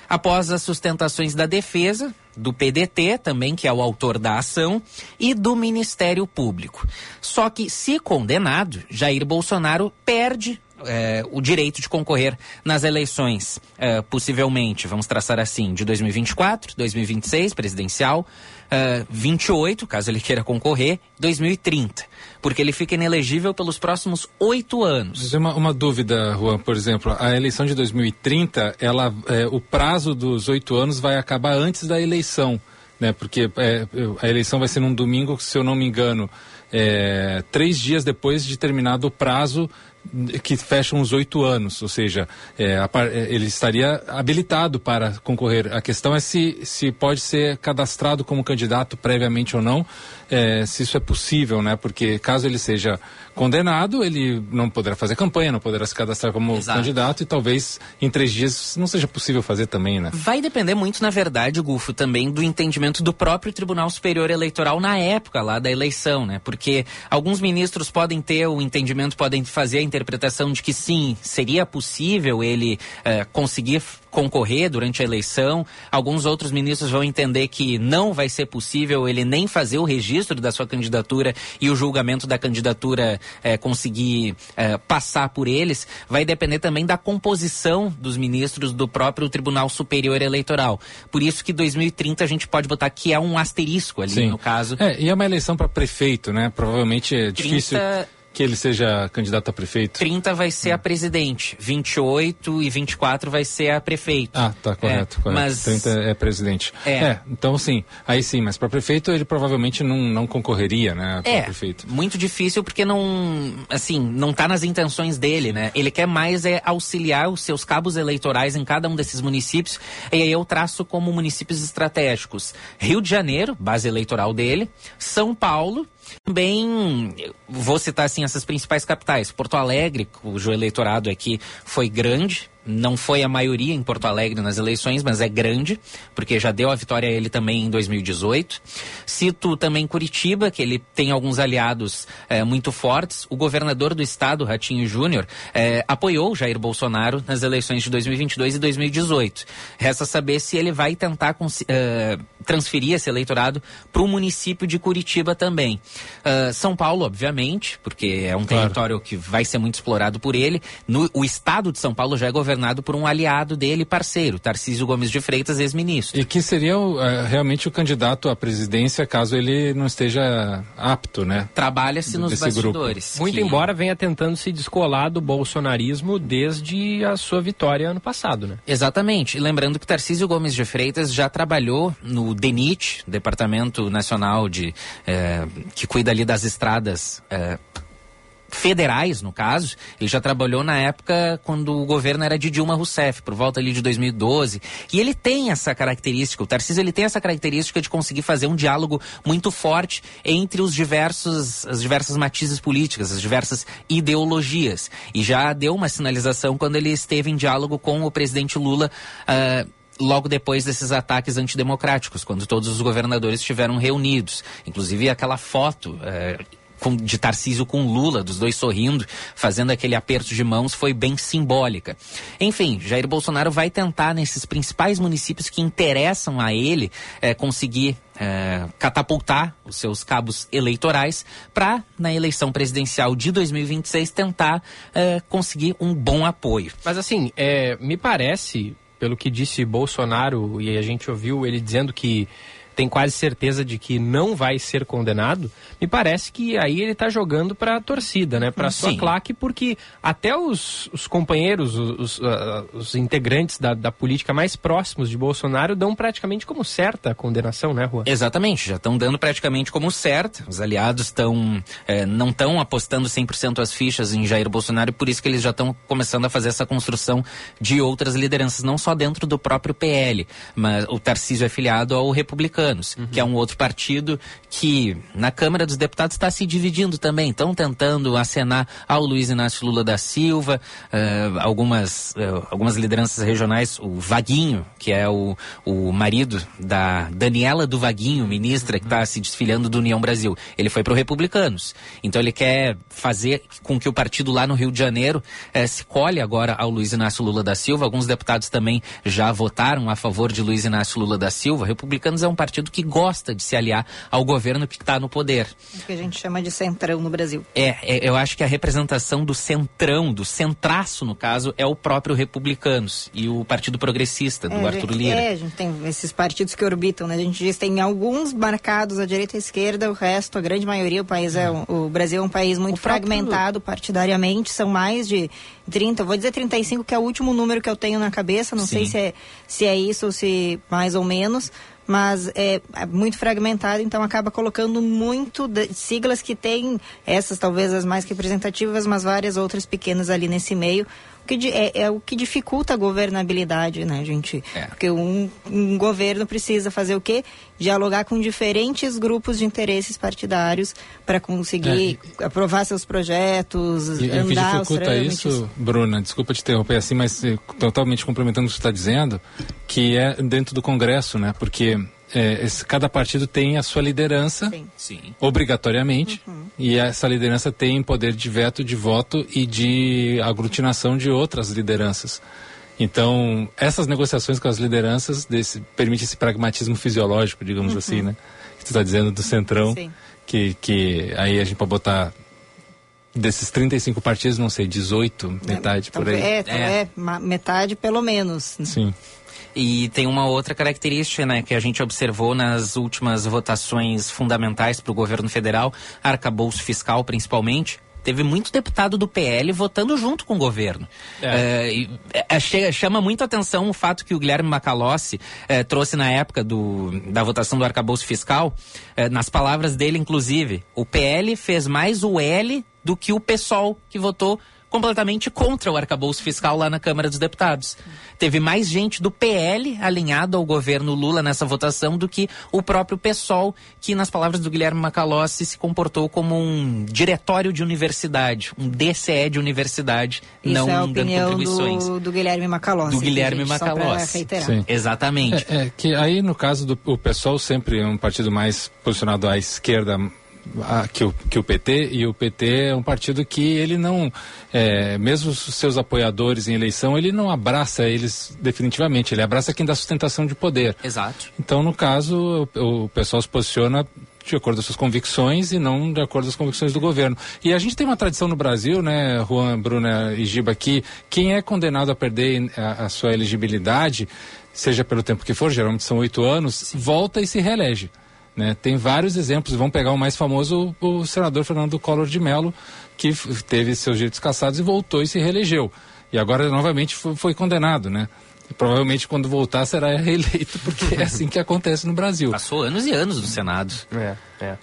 O: Após as sustentações da defesa, do PDT, também, que é o autor da ação, e do Ministério Público. Só que, se condenado, Jair Bolsonaro perde é, o direito de concorrer nas eleições, é, possivelmente, vamos traçar assim, de 2024, 2026, presidencial, é, 28, caso ele queira concorrer, 2030 porque ele fica inelegível pelos próximos oito anos.
C: Uma, uma dúvida, Juan, por exemplo, a eleição de 2030, ela, é, o prazo dos oito anos vai acabar antes da eleição, né? Porque é, a eleição vai ser num domingo, se eu não me engano, é, três dias depois de terminado o prazo que fecham os oito anos, ou seja, é, é, ele estaria habilitado para concorrer. A questão é se, se pode ser cadastrado como candidato previamente ou não, é, se isso é possível, né? Porque caso ele seja condenado, ele não poderá fazer campanha, não poderá se cadastrar como Exato. candidato e talvez em três dias não seja possível fazer também, né?
O: Vai depender muito, na verdade, Gufo, também do entendimento do próprio Tribunal Superior Eleitoral na época lá da eleição, né? Porque alguns ministros podem ter o entendimento, podem fazer a interpretação de que sim, seria possível ele eh, conseguir concorrer durante a eleição. Alguns outros ministros vão entender que não vai ser possível ele nem fazer o registro da sua candidatura e o julgamento da candidatura é, conseguir é, passar por eles. Vai depender também da composição dos ministros do próprio Tribunal Superior Eleitoral. Por isso que 2030 a gente pode botar que é um asterisco ali, Sim. no caso.
C: É, e é uma eleição para prefeito, né? Provavelmente é difícil. 30 que ele seja candidato a prefeito?
O: 30 vai ser a presidente, 28 e 24 vai ser a prefeito.
C: Ah, tá, correto, é, correto. Mas... 30 é presidente. É. é então sim, aí sim, mas para prefeito ele provavelmente não, não concorreria, né,
O: é,
C: prefeito.
O: muito difícil porque não, assim, não tá nas intenções dele, né? Ele quer mais é auxiliar os seus cabos eleitorais em cada um desses municípios, e aí eu traço como municípios estratégicos. Rio de Janeiro, base eleitoral dele, São Paulo, também vou citar assim essas principais capitais. Porto Alegre, cujo eleitorado aqui foi grande, não foi a maioria em Porto Alegre nas eleições, mas é grande, porque já deu a vitória a ele também em 2018. Cito também Curitiba, que ele tem alguns aliados é, muito fortes. O governador do estado, Ratinho Júnior, é, apoiou Jair Bolsonaro nas eleições de 2022 e 2018. Resta saber se ele vai tentar uh, transferir esse eleitorado para o município de Curitiba também. Uh, São Paulo, obviamente, porque é um claro. território que vai ser muito explorado por ele. No, o estado de São Paulo já é governado por um aliado dele, parceiro, Tarcísio Gomes de Freitas, ex-ministro.
C: E que seria o, uh, realmente o candidato à presidência caso ele não esteja apto, né?
O: Trabalha-se nos bastidores.
B: Grupo. Muito
O: que...
B: embora venha tentando se descolar do bolsonarismo desde a sua vitória ano passado, né?
O: Exatamente. E lembrando que Tarcísio Gomes de Freitas já trabalhou no DENIT, Departamento Nacional de eh, que cuida ali das estradas eh, federais, no caso. Ele já trabalhou na época quando o governo era de Dilma Rousseff, por volta ali de 2012. E ele tem essa característica, o Tarcísio ele tem essa característica de conseguir fazer um diálogo muito forte entre os diversos, as diversas matizes políticas, as diversas ideologias. E já deu uma sinalização quando ele esteve em diálogo com o presidente Lula. Uh, logo depois desses ataques antidemocráticos, quando todos os governadores estiveram reunidos. Inclusive aquela foto com, de Tarcísio com Lula, dos dois sorrindo, fazendo aquele aperto de mãos, foi bem simbólica. Enfim, Jair Bolsonaro vai tentar, nesses principais municípios que interessam a ele, eh, conseguir é, catapultar os seus cabos eleitorais para, na eleição presidencial de 2026, tentar é, conseguir um bom apoio.
B: Mas assim, é, me parece, pelo que disse Bolsonaro, e a gente ouviu ele dizendo que tem quase certeza de que não vai ser condenado, me parece que aí ele está jogando para a torcida, né? Para a sua claque, porque até os, os companheiros, os, uh, os integrantes da, da, política mais próximos de Bolsonaro dão praticamente como certa a condenação, né, Juan?
O: Exatamente, já estão dando praticamente como certa. Os aliados estão é, não estão apostando 100% as fichas em Jair Bolsonaro e por isso que eles já estão começando a fazer essa construção de outras lideranças, não só dentro do próprio PL, mas o Tarcísio é filiado ao republicano Republicanos, uhum. que é um outro partido que na Câmara dos Deputados está se dividindo também. Estão tentando acenar ao Luiz Inácio Lula da Silva, uh, algumas, uh, algumas lideranças regionais, o Vaguinho, que é o, o marido da Daniela do Vaguinho, ministra que está se desfilhando do União Brasil. Ele foi para o Republicanos. Então ele quer fazer com que o partido lá no Rio de Janeiro uh, se colhe agora ao Luiz Inácio Lula da Silva. Alguns deputados também já votaram a favor de Luiz Inácio Lula da Silva. Republicanos é um partido partido que gosta de se aliar ao governo que está no poder.
D: O que a gente chama de centrão no Brasil.
O: É, é, eu acho que a representação do centrão, do centraço, no caso, é o próprio Republicanos e o Partido Progressista, do
D: é,
O: Arthur Lira.
D: É, a gente tem esses partidos que orbitam, né? A gente diz que tem alguns marcados à direita e à esquerda, o resto, a grande maioria, o país é, um, o Brasil é um país muito fragmentado partidariamente, são mais de 30, vou dizer 35, que é o último número que eu tenho na cabeça, não Sim. sei se é, se é isso ou se mais ou menos, mas é, é muito fragmentado, então acaba colocando muito siglas que tem, essas talvez as mais representativas, mas várias outras pequenas ali nesse meio, que é, é, o que dificulta a governabilidade, né, gente? É. Porque um, um, governo precisa fazer o quê? Dialogar com diferentes grupos de interesses partidários para conseguir é. aprovar seus projetos, e, andar o que dificulta
C: isso, Bruna, desculpa te interromper assim, mas eh, totalmente complementando o que você está dizendo, que é dentro do Congresso, né? Porque é, esse, cada partido tem a sua liderança,
O: Sim. Sim.
C: obrigatoriamente, uhum. e essa liderança tem poder de veto, de voto e de aglutinação de outras lideranças. Então, essas negociações com as lideranças desse, permite esse pragmatismo fisiológico, digamos uhum. assim, né? Que tu está dizendo do centrão, que, que aí a gente pode botar desses 35 partidos, não sei, 18, é, metade é, por aí.
D: É, é. é, metade pelo menos.
C: Sim.
O: E tem uma outra característica, né, que a gente observou nas últimas votações fundamentais para o governo federal, arcabouço fiscal principalmente, teve muito deputado do PL votando junto com o governo. É. É, chama muito atenção o fato que o Guilherme Macalossi é, trouxe na época do, da votação do arcabouço fiscal, nas palavras dele, inclusive, o PL fez mais o L do que o PSOL que votou completamente contra o arcabouço fiscal lá na Câmara dos Deputados. Teve mais gente do PL alinhado ao governo Lula nessa votação do que o próprio PSOL, que, nas palavras do Guilherme Macalossi, se comportou como um diretório de universidade, um DCE de universidade,
D: Isso
O: não
D: é a
O: dando contribuições.
D: Do, do Guilherme Macalossi.
O: Do Guilherme gente, Macalossi. Exatamente.
C: É, é, que aí, no caso do o PSOL, sempre é um partido mais posicionado à esquerda a, que, o, que o PT, e o PT é um partido que ele não, é, mesmo os seus apoiadores em eleição, ele não abraça eles definitivamente, ele abraça quem dá sustentação de poder.
O: Exato.
C: Então, no caso, o, o pessoal se posiciona de acordo com as suas convicções e não de acordo com as convicções do governo. E a gente tem uma tradição no Brasil, né, Juan, Bruna e Giba, que quem é condenado a perder a, a sua elegibilidade, seja pelo tempo que for, geralmente são oito anos, volta e se reelege. Né? Tem vários exemplos, vamos pegar o mais famoso, o, o senador Fernando Collor de Mello, que teve seus direitos cassados e voltou e se reelegeu. E agora novamente foi, foi condenado, né? E provavelmente quando voltar será reeleito, porque é assim que acontece no Brasil.
O: Passou anos e anos no Senado.
B: É, é.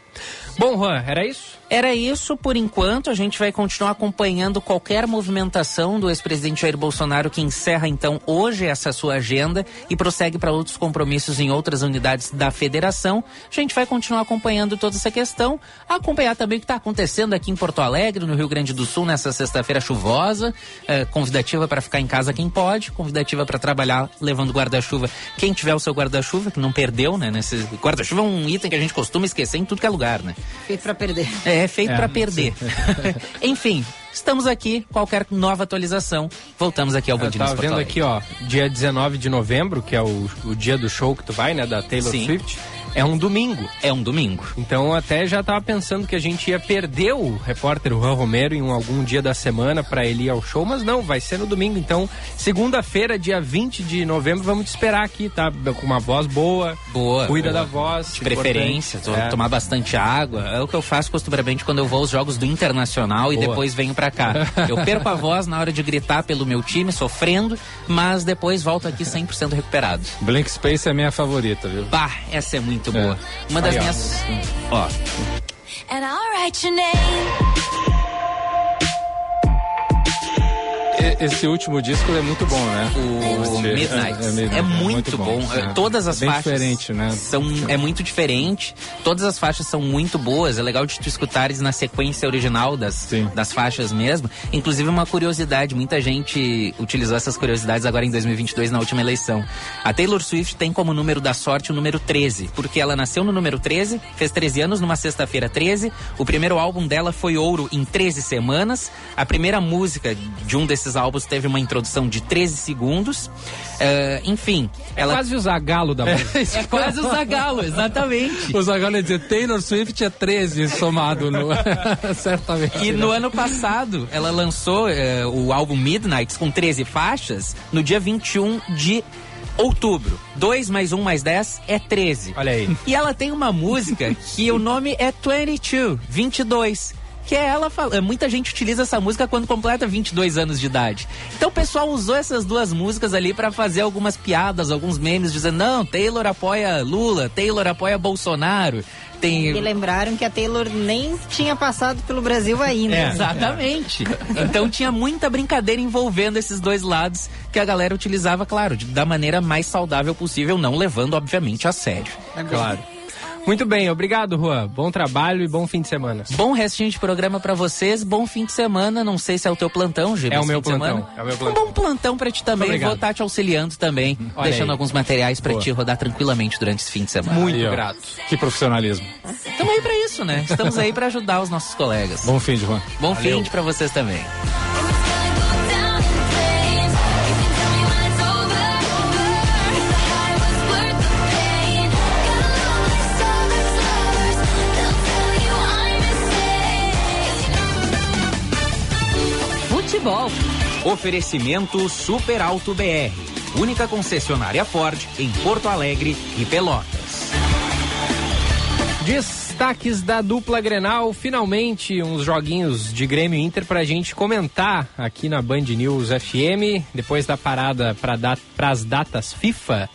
B: Bom, Juan, era isso?
O: Era isso por enquanto. A gente vai continuar acompanhando qualquer movimentação do ex-presidente Jair Bolsonaro, que encerra então hoje essa sua agenda e prossegue para outros compromissos em outras unidades da federação. A gente vai continuar acompanhando toda essa questão, acompanhar também o que está acontecendo aqui em Porto Alegre, no Rio Grande do Sul, nessa sexta-feira chuvosa. eh, convidativa para ficar em casa quem pode, convidativa para trabalhar levando guarda-chuva. Quem tiver o seu guarda-chuva, que não perdeu, né? Nesse... Guarda-chuva é um item que a gente costuma esquecer em tudo que é lugar, né?
D: Feito pra perder.
O: É, feito
B: É,
O: pra perder. Enfim, estamos aqui. Qualquer nova atualização, voltamos aqui ao Band News Porto
B: vendo aqui, ó, dia 19 de novembro, que é o, o dia do show que tu vai, né, da Taylor
O: Sim.
B: Swift, é um domingo.
O: É um domingo.
B: Então até já tava pensando que a gente ia perder o repórter Juan Romero em um- algum dia da semana para ele ir ao show, mas não, vai ser no domingo. Então, segunda-feira, dia 20 de novembro, vamos te esperar aqui, tá? Com uma voz boa.
O: Boa.
B: Cuida
O: boa.
B: da voz.
O: De preferência,
B: É.
O: tomar bastante água. É o que eu faço costumeiramente quando eu vou aos jogos do Internacional e
B: Boa.
O: depois venho pra cá. Eu perco a voz na hora de gritar pelo meu time, sofrendo, mas depois volto aqui 100% recuperado.
C: Blank Space é minha favorita, viu?
O: Bah, essa é muito boa. Uma das
C: Aí, ó.
O: minhas. Ó.
H: And
C: Esse último disco é muito bom, né?
O: O Midnight. É, muito, bom. É, Todas as
C: Bem
O: faixas
C: diferente, né?
O: são é muito diferente. Todas as faixas são muito boas. É legal de tu escutares na sequência original das, das faixas mesmo. Inclusive uma curiosidade, muita gente utilizou essas curiosidades agora em 2022 na última eleição. A Taylor Swift tem como número da sorte o número 13, porque ela nasceu no número 13, fez 13 anos numa sexta-feira 13. O primeiro álbum dela foi ouro em 13 semanas. A primeira música de um desses álbuns teve uma introdução de 13 segundos. Eh, enfim,
B: É
O: ela
B: quase o Zagalo da música.
O: é quase o Zagalo, exatamente.
C: O Zagalo ia dizer Taylor Swift é 13 somado no. Certamente.
O: E no ano passado, ela lançou eh, o álbum Midnights com 13 faixas no dia 21 de outubro. 2 mais 1 mais 10 é 13.
B: Olha aí.
O: E ela tem uma música que o nome é 22, 22. Que é ela falando. Muita gente utiliza essa música quando completa 22 anos de idade. Então o pessoal usou essas duas músicas ali pra fazer algumas piadas, alguns memes, dizendo: não, Taylor apoia Lula, Taylor apoia Bolsonaro. Tem.
D: E lembraram que a Taylor nem tinha passado pelo Brasil ainda.
O: É, exatamente. Então tinha muita brincadeira envolvendo esses dois lados que a galera utilizava, claro, de- da maneira mais saudável possível, não levando, obviamente, a sério.
B: Claro. Muito bem, obrigado, Juan. Bom trabalho e bom fim de semana.
O: Bom restinho de programa pra vocês, bom fim de semana. Não sei se é o teu plantão, Gil.
B: É o meu plantão,
O: semana.
B: é o meu
O: Um
B: plantão.
O: bom plantão pra ti também.
B: Obrigado.
O: Vou estar te auxiliando também,
C: Olha
O: deixando
C: aí.
O: alguns materiais pra
C: Boa.
O: ti rodar tranquilamente durante esse fim de semana.
B: Muito
C: Aí,
B: grato.
C: Que profissionalismo.
O: Estamos aí pra isso, né? Estamos aí pra ajudar os nossos colegas.
C: Bom fim de Juan.
O: Bom
C: Valeu.
O: fim de pra vocês também.
A: Futebol.
O: Oferecimento Super Alto BR. Única concessionária Ford em Porto Alegre e Pelotas.
B: Destaques da dupla Grenal, finalmente uns joguinhos de Grêmio Inter pra gente comentar aqui na Band News FM, depois da parada para as datas FIFA.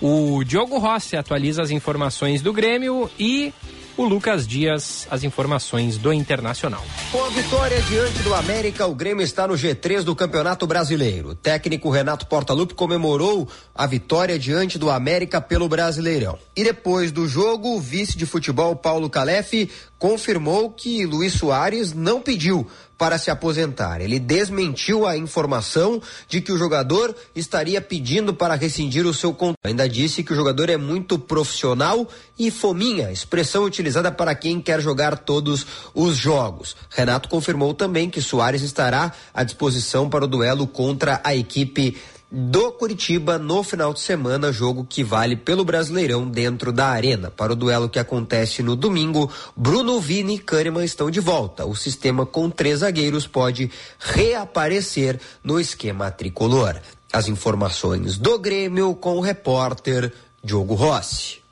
B: O Diogo Rossi atualiza as informações do Grêmio e o Lucas Dias as informações do Internacional.
Q: Com a vitória diante do América, o Grêmio está no G3 do Campeonato Brasileiro. O técnico Renato Portaluppi comemorou a vitória diante do América pelo Brasileirão. E depois do jogo, o vice de futebol Paulo Calef confirmou que Luiz Soares não pediu para se aposentar. Ele desmentiu a informação de que o jogador estaria pedindo para rescindir o seu contrato. Ainda disse que o jogador é muito profissional e fominha, expressão utilizada para quem quer jogar todos os jogos. Renato confirmou também que Soares estará à disposição para o duelo contra a equipe do Curitiba no final de semana, jogo que vale pelo Brasileirão dentro da arena. Para o duelo que acontece no domingo, Bruno Vini e Kahneman estão de volta. O sistema com três zagueiros pode reaparecer no esquema tricolor. As informações do Grêmio com o repórter Diogo Rossi.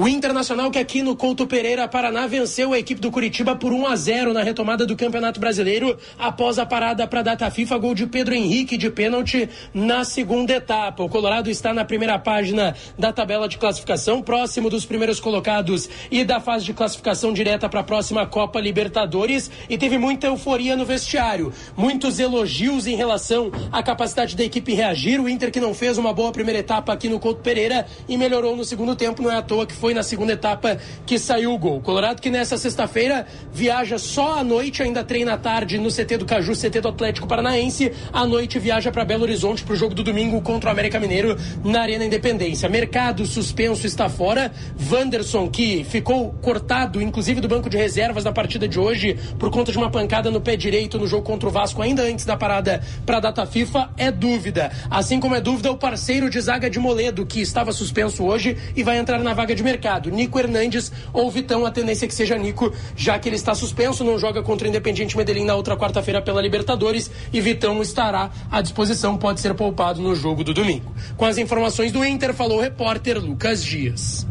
R: O Internacional que aqui no Couto Pereira, Paraná, venceu a equipe do Curitiba por 1 a 0 na retomada do Campeonato Brasileiro após a parada para a data FIFA, gol de Pedro Henrique de pênalti na segunda etapa. O Colorado está na primeira página da tabela de classificação, próximo dos primeiros colocados e da fase de classificação direta para a próxima Copa Libertadores e teve muita euforia no vestiário, muitos elogios em relação à capacidade da equipe reagir. O Inter que não fez uma boa primeira etapa aqui no Couto Pereira e melhorou no segundo tempo, não é à toa que foi na segunda etapa que saiu o gol. Colorado que nessa sexta-feira viaja só à noite, ainda treina à tarde no CT do Caju, CT do Atlético Paranaense. À noite viaja para Belo Horizonte para o jogo do domingo contra o América Mineiro na Arena Independência. Mercado suspenso está fora. Wanderson, que ficou cortado, inclusive do banco de reservas na partida de hoje, por conta de uma pancada no pé direito no jogo contra o Vasco, ainda antes da parada para a data FIFA, é dúvida. Assim como é dúvida o parceiro de zaga de Moledo, que estava suspenso hoje e vai entrar na vaga de mercado. Nico Hernandes ou Vitão, a tendência é que seja Nico, já que ele está suspenso, não joga contra o Independiente Medellín na outra quarta-feira pela Libertadores e Vitão estará à disposição, pode ser poupado no jogo do domingo. Com as informações do Inter, falou o repórter Lucas Dias.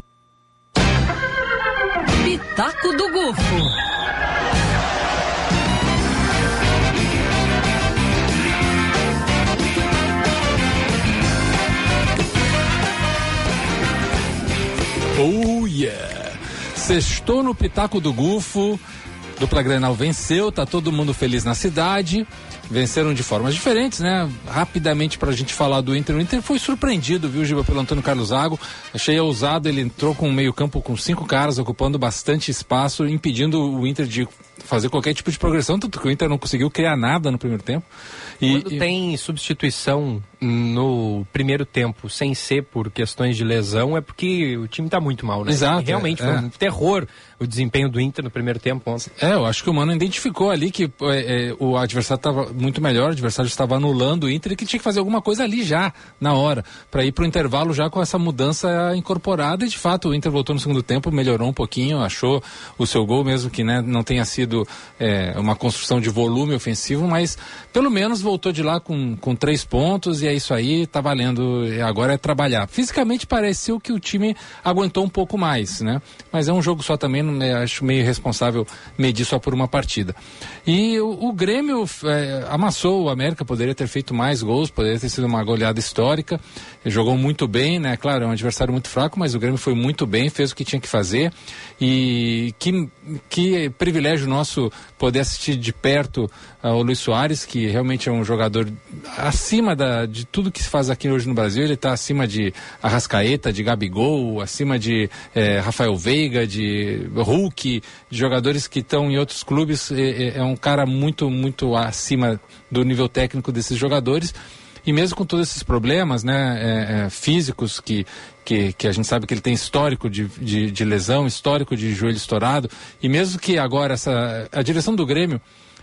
A: Pitaco do Gufo.
C: Oh yeah! Sextou no Pitaco do Gufo. Dupla Grenal venceu, tá todo mundo feliz na cidade. Venceram de formas diferentes, né? Rapidamente pra gente falar do Inter. O Inter foi surpreendido, viu, Giba, pelo Antônio Carlos Zago. Achei ousado, ele entrou com um meio-campo com cinco caras, ocupando bastante espaço, impedindo o Inter de fazer qualquer tipo de progressão, tanto que o Inter não conseguiu criar nada no primeiro tempo.
B: E, Quando tem substituição no primeiro tempo, sem ser por questões de lesão, é porque o time está muito mal, né?
C: Exato.
B: E realmente
C: é,
B: foi
C: é.
B: um terror o desempenho do Inter no primeiro tempo ontem.
C: É, eu acho que o Mano identificou ali que é, é, o adversário estava muito melhor, o adversário estava anulando o Inter e que tinha que fazer alguma coisa ali já, na hora, para ir para o intervalo já com essa mudança incorporada e de fato o Inter voltou no segundo tempo, melhorou um pouquinho, achou o seu gol, mesmo que né, não tenha sido é, uma construção de volume ofensivo, mas pelo menos voltou de lá com, com três pontos e é isso aí, tá valendo, agora é trabalhar. Fisicamente pareceu que o time aguentou um pouco mais, né? Mas é um jogo só também, não é, acho meio irresponsável medir só por uma partida. E o, o Grêmio é, amassou o América, poderia ter feito mais gols, poderia ter sido uma goleada histórica, jogou muito bem, né? Claro, é um adversário muito fraco, mas o Grêmio foi muito bem, fez o que tinha que fazer e que, que privilégio nosso poder assistir de perto uh, o Luiz Soares, que realmente é um jogador acima da, de tudo que se faz aqui hoje no Brasil. Ele está acima de Arrascaeta, de Gabigol, acima de eh, Rafael Veiga, de Hulk, de jogadores que estão em outros clubes. É, é um cara muito, muito acima do nível técnico desses jogadores. E mesmo com todos esses problemas né, é, é, físicos que, que, que, a gente sabe que ele tem histórico de, de, de, lesão, histórico de joelho estourado, e mesmo que agora essa, a direção do Grêmio,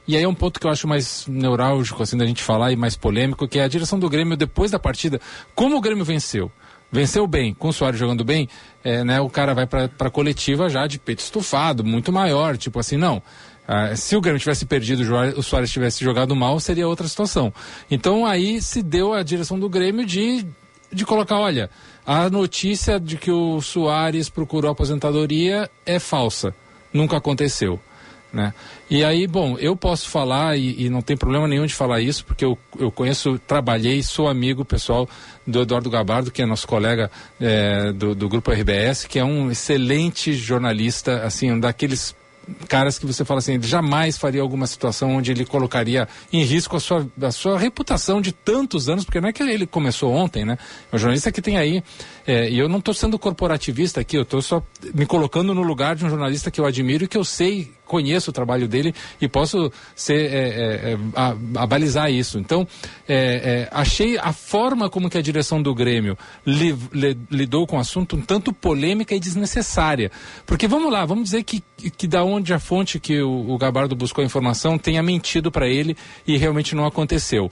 C: e aí é um ponto que eu acho mais neurálgico assim, da gente falar e mais polêmico, que é a direção do Grêmio depois da partida, como o Grêmio venceu. Venceu bem, com o Soares jogando bem, é, né, o cara vai para a coletiva já de peito estufado, muito maior, tipo assim, não. Ah, se o Grêmio tivesse perdido, o Soares tivesse jogado mal, seria outra situação. Então aí se deu a direção do Grêmio de, de colocar, olha, a notícia de que o Soares procurou aposentadoria é falsa. Nunca aconteceu. Né? E aí, bom, eu posso falar e, e, não tem problema nenhum de falar isso, porque eu, eu conheço, trabalhei, sou amigo pessoal do Eduardo Gabardo, que é nosso colega é, do, do Grupo RBS, que é um excelente jornalista, assim, um daqueles caras que você fala assim, ele jamais faria alguma situação onde ele colocaria em risco a sua, a sua reputação de tantos anos, porque não é que ele começou ontem, né? É um jornalista que tem aí, é, e eu não estou sendo corporativista aqui, eu estou só me colocando no lugar de um jornalista que eu admiro e que eu sei conheço o trabalho dele e posso ser é, é, a, a, balizar isso. Então, é, achei a forma como que a direção do Grêmio li, li, lidou com o assunto um tanto polêmica e desnecessária. Porque vamos lá, vamos dizer que, que da onde a fonte que o, o Gabardo buscou a informação tenha mentido para ele e realmente não aconteceu.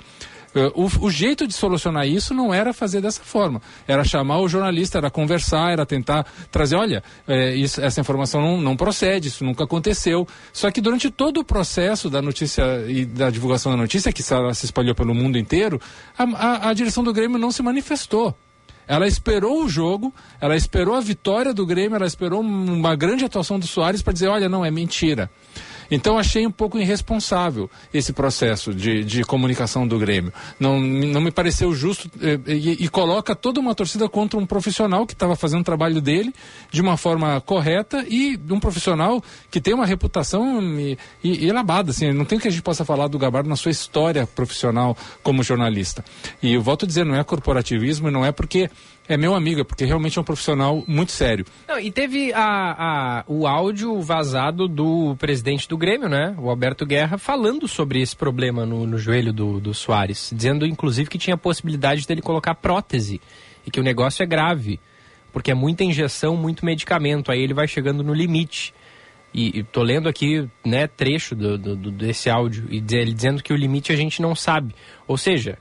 C: Uh, o, o, jeito de solucionar isso não era fazer dessa forma. Era chamar o jornalista, era conversar, era tentar trazer, olha, é, isso, essa informação não, não, procede, isso nunca aconteceu. Só que durante todo o processo da notícia e da divulgação da notícia, que se espalhou pelo mundo inteiro, a, a, a direção do Grêmio não se manifestou. Ela esperou o jogo, ela esperou a vitória do Grêmio, ela esperou uma grande atuação do Soares para dizer, olha, não, é mentira. Então achei um pouco irresponsável esse processo de, de comunicação do Grêmio. Não, não me pareceu justo eh, e, e coloca toda uma torcida contra um profissional que estava fazendo o trabalho dele de uma forma correta e um profissional que tem uma reputação e, elabada. Assim, não tem que a gente possa falar do Gabardo na sua história profissional como jornalista. E eu volto a dizer, não é corporativismo, não é porque é meu amigo, é porque realmente é um profissional muito sério.
B: Não, e teve a, a, o áudio vazado do presidente do Grêmio, né? O Alberto Guerra, falando sobre esse problema no, no joelho do, do Soares. Dizendo, inclusive, que tinha possibilidade dele colocar prótese e que o negócio é grave. Porque é muita injeção, muito medicamento. Aí ele vai chegando no limite. E, e tô lendo aqui, né, trecho do, do, do, desse áudio. E ele dizendo que o limite a gente não sabe. Ou seja,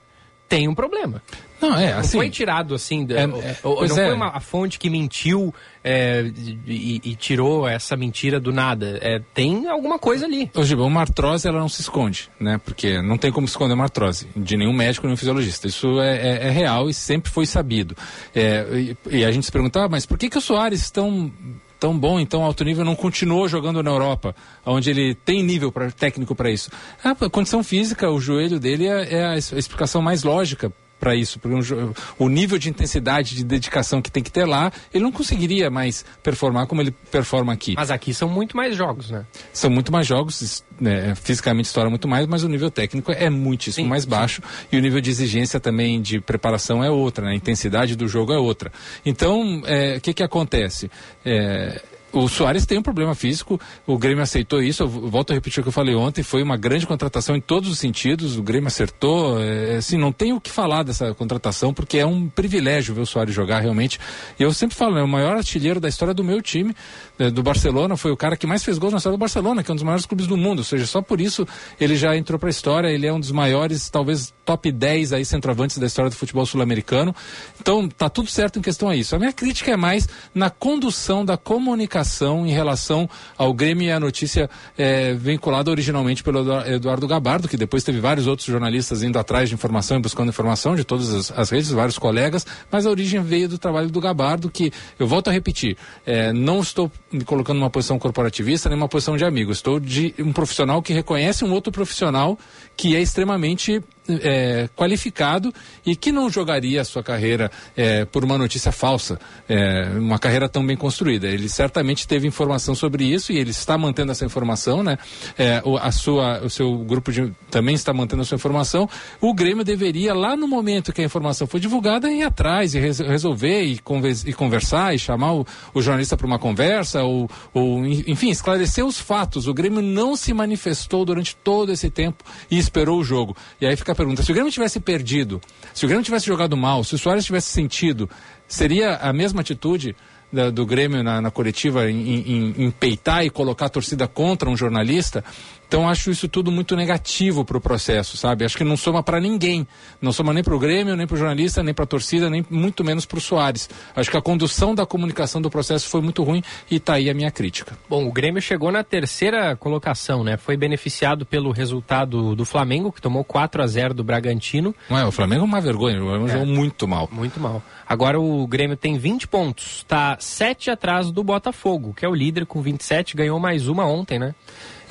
B: tem um problema.
C: Não, é assim.
B: Não foi tirado assim. É, é, não foi é. uma, a fonte que mentiu é, e, e, tirou essa mentira do nada. É, tem alguma coisa ali.
C: Ô, Giba, uma artrose ela não se esconde, né? Porque não tem como esconder uma artrose de nenhum médico, nenhum fisiologista. Isso é, é, é real e sempre foi sabido. E, e, a gente se perguntava, ah, mas por que, que o Soares tão tão bom, então alto nível, não continuou jogando na Europa, onde ele tem nível pra, técnico para isso? A condição física, o joelho dele é, é a explicação mais lógica para isso, porque um, o nível de intensidade, de dedicação que tem que ter lá, ele não conseguiria mais performar como ele performa aqui.
B: Mas aqui são muito mais jogos, né?
C: São muito mais jogos, né, fisicamente estoura muito mais, mas o nível técnico é muitíssimo sim, mais baixo sim. e o nível de exigência também de preparação é outra, né? a intensidade do jogo é outra. Então, é, o é, que que acontece? É, o Soares tem um problema físico, o Grêmio aceitou isso, eu volto a repetir o que eu falei ontem, foi uma grande contratação em todos os sentidos, o Grêmio acertou, é, assim, não tem o que falar dessa contratação, porque é um privilégio ver o Soares jogar realmente. E eu sempre falo, é o maior artilheiro da história do meu time, é, do Barcelona, foi o cara que mais fez gols na história do Barcelona, que é um dos maiores clubes do mundo, ou seja, só por isso ele já entrou para a história, ele é um dos maiores, talvez top 10 aí centroavantes da história do futebol sul-americano. Então, tá tudo certo em questão a isso. A minha crítica é mais na condução da comunicação comunicação em relação ao Grêmio e a notícia é, vinculada originalmente pelo Eduardo Gabardo, que depois teve vários outros jornalistas indo atrás de informação e buscando informação de todas as, as redes, vários colegas, mas a origem veio do trabalho do Gabardo, que eu volto a repetir, é, não estou me colocando numa posição corporativista nem uma posição de amigo, estou de um profissional que reconhece um outro profissional que é extremamente é, qualificado e que não jogaria a sua carreira é, por uma notícia falsa, é, uma carreira tão bem construída. Ele certamente teve informação sobre isso e ele está mantendo essa informação, né? É, o, a sua, o seu grupo de, também está mantendo a sua informação. O Grêmio deveria, lá no momento que a informação foi divulgada, ir atrás e res, resolver e, e, conversar e chamar o, o jornalista para uma conversa ou, ou, enfim, esclarecer os fatos. O Grêmio não se manifestou durante todo esse tempo e esperou o jogo. E aí fica pergunta: se o Grêmio tivesse perdido, se o Grêmio tivesse jogado mal, se o Soares tivesse sentido, seria a mesma atitude da, do Grêmio na, na coletiva em, em, em, peitar e colocar a torcida contra um jornalista? Então acho isso tudo muito negativo para o processo, sabe? Acho que não soma para ninguém. Não soma nem para o Grêmio, nem para o jornalista, nem para a torcida, nem muito menos para o Soares. Acho que a condução da comunicação do processo foi muito ruim e está aí a minha crítica.
B: Bom, o Grêmio chegou na terceira colocação, né? Foi beneficiado pelo resultado do Flamengo, que tomou 4 a 0 do Bragantino.
C: Não é, o Flamengo é uma vergonha, o Flamengo é. jogou muito mal.
B: Muito mal. Agora o Grêmio tem 20 pontos, está 7 atrás do Botafogo, que é o líder com 27, ganhou mais uma ontem, né?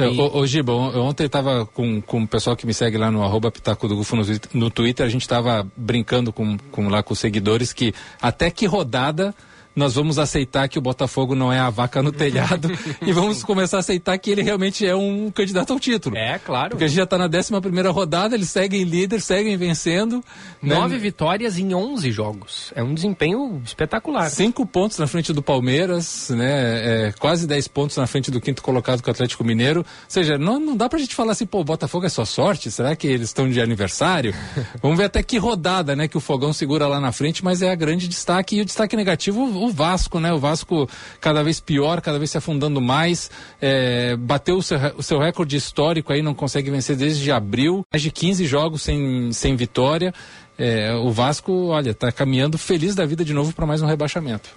C: É, e... Ô, ô Giba, ontem eu estava com, com o pessoal que me segue lá no arroba Pitaco do Gufo no, no Twitter, a gente estava brincando com, com, lá com os seguidores que até que rodada nós vamos aceitar que o Botafogo não é a vaca no telhado e vamos começar a aceitar que ele realmente é um candidato ao título.
B: É, claro.
C: Porque a gente já está na 11 primeira rodada, eles seguem líder, seguem vencendo.
B: Né? Nove né? vitórias em 11 jogos. É um desempenho espetacular.
C: Cinco pontos na frente do Palmeiras, né? É, quase 10 pontos na frente do quinto colocado com o Atlético Mineiro. Ou seja, não, não dá pra gente falar assim, pô, o Botafogo é só sorte? Será que eles estão de aniversário? vamos ver até que rodada, né, que o Fogão segura lá na frente, mas é a grande destaque. E o destaque negativo, o Vasco, né? O Vasco cada vez pior, cada vez se afundando mais, é, bateu o seu, o seu recorde histórico aí, não consegue vencer desde abril, mais de 15 jogos sem, sem vitória. É, o Vasco, olha, tá caminhando feliz da vida de novo para mais um rebaixamento.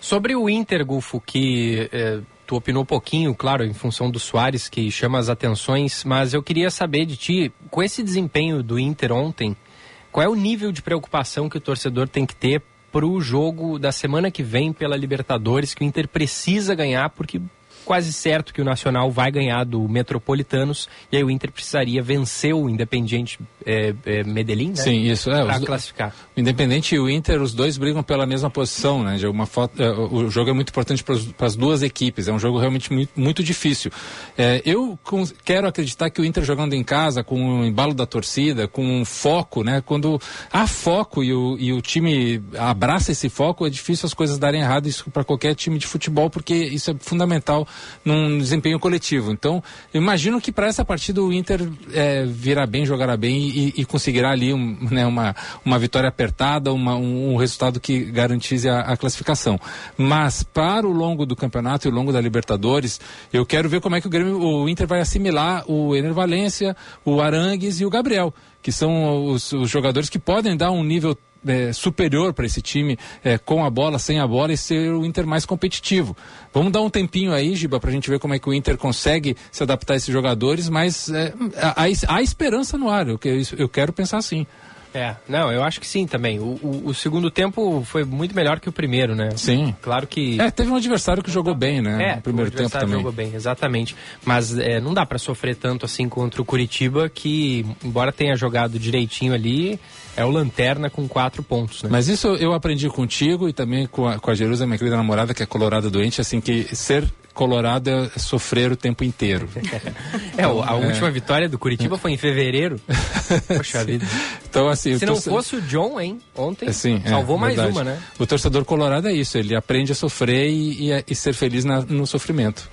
B: Sobre o Inter, Gufo, que eh, tu opinou um pouquinho, claro, em função do Soares, que chama as atenções, mas eu queria saber de ti, com esse desempenho do Inter ontem, qual é o nível de preocupação que o torcedor tem que ter para o jogo da semana que vem pela Libertadores, que o Inter precisa ganhar, porque quase certo que o Nacional vai ganhar do Metropolitanos e aí o Inter precisaria vencer o Independiente é, é, Medellín, né?
C: Sim, isso é.
B: Para classificar.
C: O Independente e o Inter, os dois brigam pela mesma posição, né? Alguma foto, é, o jogo é muito importante para as duas equipes. É um jogo realmente muito, muito difícil. É, eu quero acreditar que o Inter jogando em casa, com o embalo da torcida, com um foco, né? Quando há foco e o, e o time abraça esse foco, é difícil as coisas darem errado isso para qualquer time de futebol, porque isso é fundamental num desempenho coletivo. Então, eu imagino que para essa partida o Inter é, virá bem, jogará bem e, e conseguirá ali um, né, uma, uma vitória apertada, uma, um, um resultado que garantize a, a classificação. Mas para o longo do campeonato e o longo da Libertadores, eu quero ver como é que o, Grêmio, o Inter vai assimilar o Ener Valência, o Arangues e o Gabriel, que são os, os jogadores que podem dar um nível é, superior para esse time é, com a bola, sem a bola e ser o Inter mais competitivo. Vamos dar um tempinho aí, Giba, para a gente ver como é que o Inter consegue se adaptar a esses jogadores, mas é, há, há esperança no ar, eu, que- eu quero pensar assim.
B: É, não, eu acho que sim também. O, o- o segundo tempo foi muito melhor que o primeiro, né?
C: Sim.
B: Claro que.
C: É, teve um adversário que jogou bem, né?
B: É,
C: no primeiro
B: o
C: tempo também.
B: jogou bem, exatamente. Mas é, não dá pra sofrer tanto assim contra o Curitiba, que, embora tenha jogado direitinho ali, é o Lanterna com quatro pontos, né?
C: Mas isso eu aprendi contigo e também com a, com a Jerusa, minha querida namorada, que é colorada doente, assim, que ser colorado é sofrer o tempo inteiro.
B: É, a
C: É.
B: última vitória do Curitiba foi em fevereiro. Poxa vida.
C: Então, assim,
B: Se não
C: torce-
B: fosse o John, hein, ontem,
C: Assim, é,
B: salvou mais
C: verdade.
B: uma, né?
C: O torcedor colorado é isso, ele aprende a sofrer e, e- e ser feliz na- no sofrimento.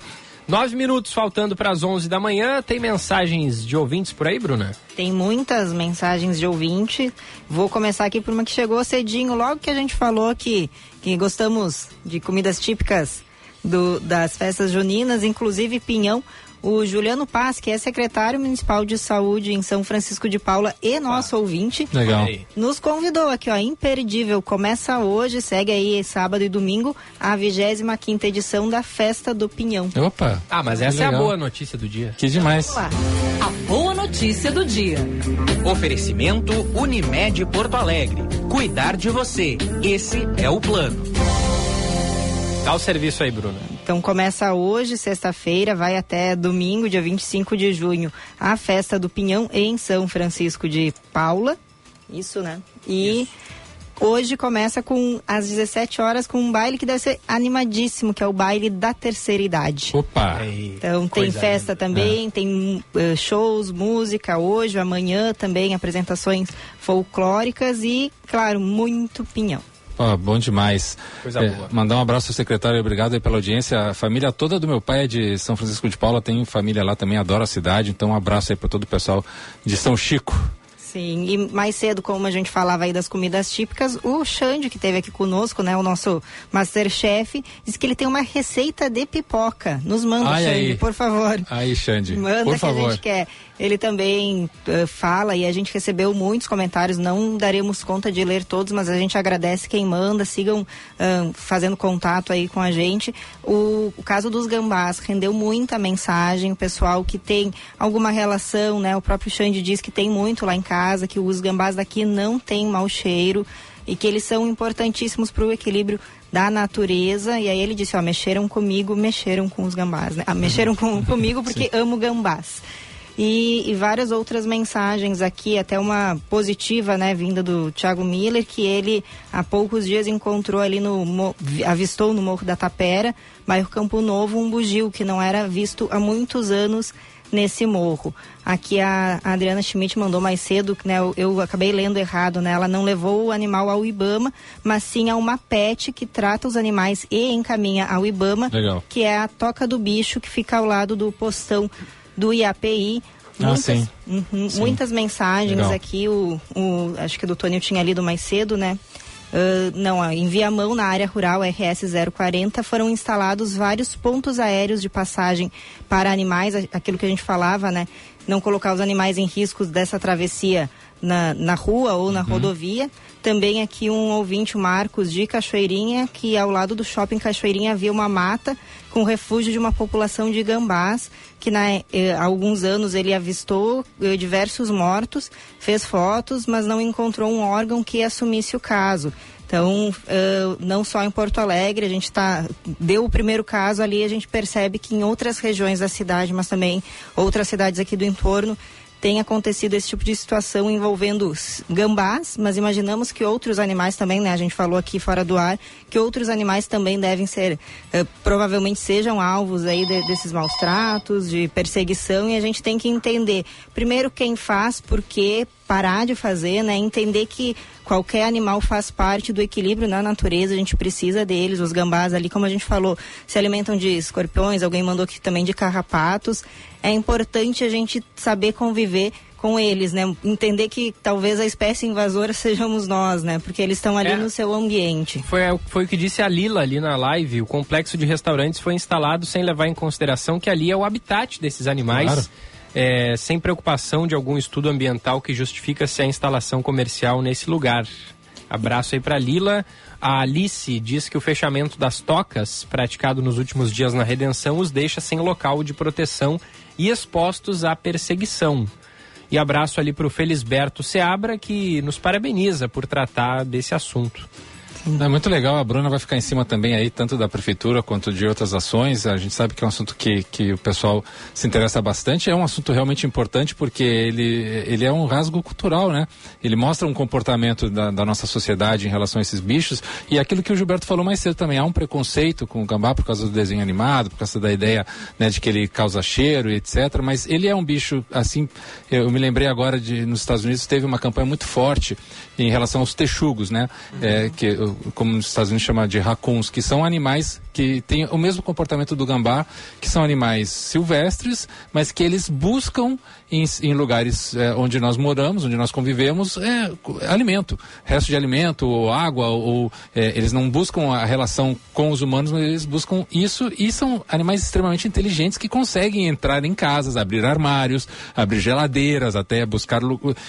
B: Nove minutos faltando para as onze da manhã. Tem mensagens de ouvintes por aí, Bruna?
D: Tem muitas mensagens de ouvinte. Vou começar aqui por uma que chegou cedinho, logo que a gente falou que, que gostamos de comidas típicas do- das festas juninas, inclusive pinhão. O Juliano Paz, que é secretário municipal de saúde em São Francisco de Paula e nosso ouvinte,
C: Legal.
D: Nos convidou aqui, ó, imperdível. Começa hoje, segue aí sábado e domingo, a 25 quinta edição da Festa do Pinhão.
C: Opa!
B: Ah, mas essa
C: Que
B: é a
C: legal.
B: boa notícia do dia.
C: Que demais.
D: Vamos lá.
A: A boa notícia do dia.
O: Oferecimento Unimed Porto Alegre. Cuidar de você. Esse é o plano.
B: Dá o serviço aí, Bruna.
D: Então começa hoje, sexta-feira, vai até domingo, dia 25 de junho, a festa do Pinhão em São Francisco de Paula. Isso, né? E hoje começa com às 17 horas com um baile que deve ser animadíssimo, que é o baile da terceira idade.
C: Opa!
D: Então tem
B: coisa
D: festa
B: linda.
D: também, tem eh, shows, música hoje, amanhã também apresentações folclóricas e, claro, muito pinhão.
C: Ó, bom demais.
B: Coisa
C: É,
B: boa.
C: Mandar um abraço ao secretário, obrigado aí pela audiência. A família toda do meu pai é de São Francisco de Paula, tem família lá também, adora a cidade, então um abraço aí para todo o pessoal de São Chico.
D: Sim, e mais cedo, como a gente falava aí das comidas típicas, o Xande, que esteve aqui conosco, né, o nosso Masterchef, disse que ele tem uma receita de pipoca. Nos manda,
C: Ai,
D: Xande,
C: aí.
D: por favor.
C: Aí, Xande,
D: Manda
C: por
D: que a
C: favor.
D: gente quer. Ele também eh, fala e a gente recebeu muitos comentários, não daremos conta de ler todos, mas a gente agradece quem manda, sigam ah, fazendo contato aí com a gente. O, o caso dos gambás rendeu muita mensagem, o pessoal que tem alguma relação, né? O próprio Xande diz que tem muito lá em casa, que os gambás daqui não têm mau cheiro e que eles são importantíssimos para o equilíbrio da natureza. E aí ele disse, ó, mexeram comigo, mexeram com os gambás, né? Ah, mexeram com, comigo porque amo gambás. E, e várias outras mensagens aqui, até uma positiva, né, vinda do Thiago Miller, que ele há poucos dias encontrou ali no, avistou no Morro da Tapera, bairro Campo Novo, um bugio que não era visto há muitos anos nesse morro. Aqui a a Adriana Schmidt mandou mais cedo, né, eu, eu acabei lendo errado, né, ela não levou o animal ao Ibama, mas sim a uma pet que trata os animais e encaminha ao Ibama,
C: Legal.
D: que é a Toca do Bicho, que fica ao lado do postão do IAPI.
C: Ah, sim.
D: Uhum,
C: Sim.
D: muitas mensagens
C: Legal.
D: aqui, o, o- acho que o do Tonil tinha lido mais cedo, né? Uh, não, em Viamão, na área rural RS 040, foram instalados vários pontos aéreos de passagem para animais, aquilo que a gente falava, né? Não colocar os animais em riscos dessa travessia na, na rua ou na uhum. rodovia. Também aqui um ouvinte, o Marcos, de Cachoeirinha, que ao lado do shopping Cachoeirinha havia uma mata com refúgio de uma população de gambás, que na, eh, há alguns anos ele avistou eh, diversos mortos, fez fotos, mas não encontrou um órgão que assumisse o caso. Então, uh, não só em Porto Alegre, a gente tá, deu o primeiro caso ali, a gente percebe que em outras regiões da cidade, mas também outras cidades aqui do entorno, tem acontecido esse tipo de situação envolvendo gambás, mas imaginamos que outros animais também, né? A gente falou aqui fora do ar, que outros animais também devem ser, eh, provavelmente sejam alvos aí de, desses maus tratos, de perseguição, e a gente tem que entender, primeiro, quem faz, por quê, parar de fazer, né? Entender que qualquer animal faz parte do equilíbrio na natureza, a gente precisa deles. Os gambás ali, como a gente falou, se alimentam de escorpiões, alguém mandou aqui também de carrapatos. É importante a gente saber conviver com eles, né? Entender que talvez a espécie invasora sejamos nós, né? Porque eles estão ali é. no seu ambiente.
B: Foi, foi o que disse a Lila ali na live. O complexo de restaurantes foi instalado sem levar em consideração que ali é o habitat desses animais. Claro é, sem preocupação de algum estudo ambiental que justifica se a instalação comercial nesse lugar. Abraço aí para Lila. A Alice diz que o fechamento das tocas, praticado nos últimos dias na Redenção, os deixa sem local de proteção e expostos à perseguição. E abraço ali para o Felisberto Seabra, que nos parabeniza por tratar desse assunto.
C: É muito legal, a Bruna vai ficar em cima também aí, tanto da prefeitura quanto de outras ações. A gente sabe que é um assunto que, que o pessoal se interessa bastante. É um assunto realmente importante porque ele, ele é um rasgo cultural, né? Ele mostra um comportamento da, da nossa sociedade em relação a esses bichos. E aquilo que o Gilberto falou mais cedo também, há um preconceito com o gambá por causa do desenho animado, por causa da ideia né, de que ele causa cheiro e etc. Mas ele é um bicho, assim, eu me lembrei agora de nos Estados Unidos teve uma campanha muito forte em relação aos texugos, né? Uhum. É, que como nos Estados Unidos chama de raccoons, que são animais que têm o mesmo comportamento do gambá, que são animais silvestres, mas que eles buscam em, em lugares é, onde nós moramos, onde nós convivemos, é, alimento, resto de alimento, ou água, ou é, eles não buscam a relação com os humanos, mas eles buscam isso e são animais extremamente inteligentes que conseguem entrar em casas, abrir armários, abrir geladeiras, até buscar.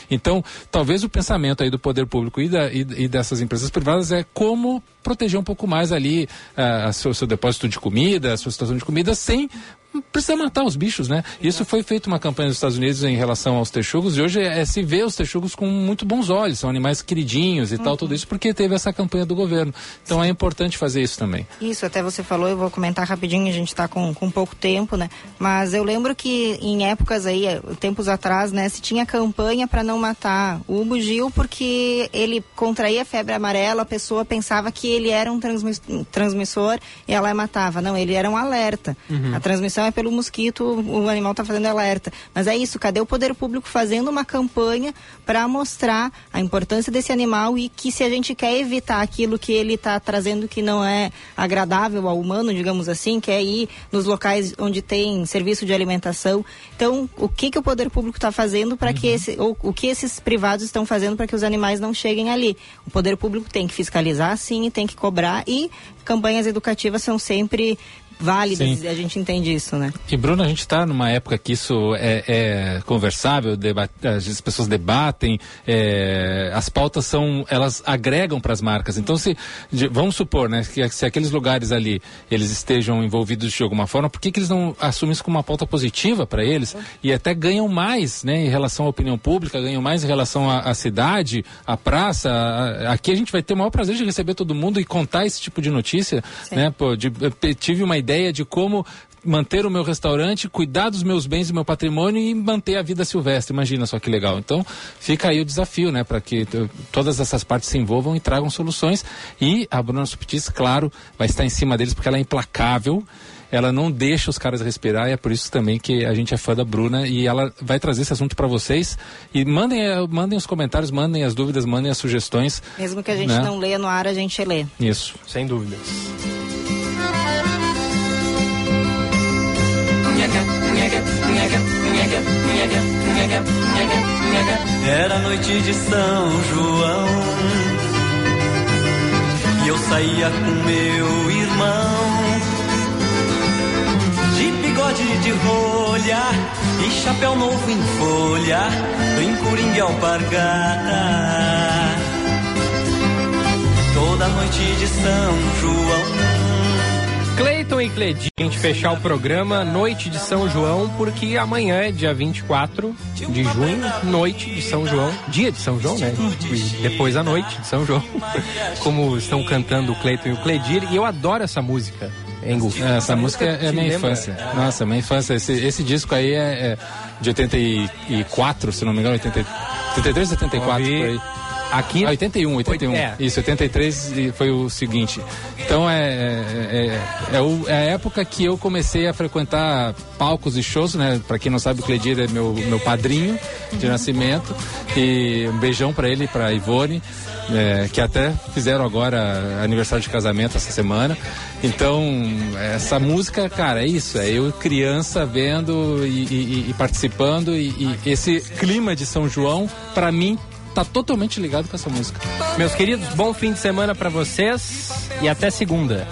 C: Então, talvez o pensamento aí do poder público e, da, e, e dessas empresas privadas é como proteger um pouco mais ali uh, seu, seu depósito de comida, a sua situação de comida, sem precisa matar os bichos, né? Isso foi feito uma campanha nos Estados Unidos em relação aos texugos e hoje é, é se vê os texugos com muito bons olhos, são animais queridinhos e uhum. tal, tudo isso porque teve essa campanha do governo. Então Sim. é importante fazer isso também.
D: Isso, até você falou, eu vou comentar rapidinho, a gente está com, com pouco tempo, né? Mas eu lembro que em épocas aí, tempos atrás, né, se tinha campanha para não matar o bugio porque ele contraía febre amarela, a pessoa pensava que ele era um transmissor e ela matava. Não, ele era um alerta. Uhum. A transmissão é pelo mosquito, o animal está fazendo alerta. Mas é isso, cadê o poder público fazendo uma campanha para mostrar a importância desse animal e que se a gente quer evitar aquilo que ele está trazendo que não é agradável ao humano, digamos assim, que é ir nos locais onde tem serviço de alimentação. Então, o que, que o poder público está fazendo para uhum. que esse, ou o que esses privados estão fazendo para que os animais não cheguem ali? O poder público tem que fiscalizar, sim, tem que cobrar e campanhas educativas são sempre válidas, Sim. a gente entende isso, né?
C: E Bruno, a gente está numa época que isso é, é conversável, as pessoas debatem, é, as pautas são, elas agregam para as marcas. Então, se vamos supor, né, que se aqueles lugares ali eles estejam envolvidos de alguma forma, por que, que eles não assumem isso como uma pauta positiva para eles e até ganham mais, né, em relação à opinião pública, ganham mais em relação à, à cidade, à praça. A, aqui a gente vai ter o maior prazer de receber todo mundo e contar esse tipo de notícia, Sim. né? Pô, de, tive uma ideia ideia de como manter o meu restaurante, cuidar dos meus bens e meu patrimônio e manter a vida silvestre. Imagina só que legal. Então, fica aí o desafio, né, para que todas essas partes se envolvam e tragam soluções. E a Bruna Subtis, claro, vai estar em cima deles porque ela é implacável. Ela não deixa os caras respirar e é por isso também que a gente é fã da Bruna e ela vai trazer esse assunto para vocês. E mandem, eh, mandem os comentários, mandem as dúvidas, mandem as sugestões.
D: Mesmo que a gente né? não leia no ar, a gente lê.
C: Isso.
B: Sem dúvidas.
L: Era noite de São João.
S: e eu saía com meu irmão. De bigode de rolha e chapéu novo em folha, em coringa e alpargata. Toda noite de São João.
B: Cleiton e Cledi, a gente fechar o programa Noite de São João, porque amanhã é dia 24 de junho, noite de São João, dia de São João, né? E depois a noite de São João, como estão cantando o Cleiton e o Cledir, e eu adoro essa música. Engu.
C: É, essa música é minha
B: lembra?
C: infância. Nossa, minha infância. Esse, esse disco aí é, é de 84, se não me engano, 80, 83, 74, por aí.
B: Aqui?
C: Ah, 81, 81.
B: É.
C: Isso, 83 e foi o seguinte. Então é, é, é, é o- é a época que eu comecei a frequentar palcos e shows, né? Pra quem não sabe, o Cledir é meu, meu padrinho de nascimento. E um beijão pra ele e pra Ivone. é, que até fizeram agora aniversário de casamento essa semana. Então, essa música, cara, é isso. É eu criança vendo e, e- e participando. E, e esse clima de São João, pra mim, tá totalmente ligado com essa música.
B: Meus queridos, bom fim de semana pra vocês e até segunda.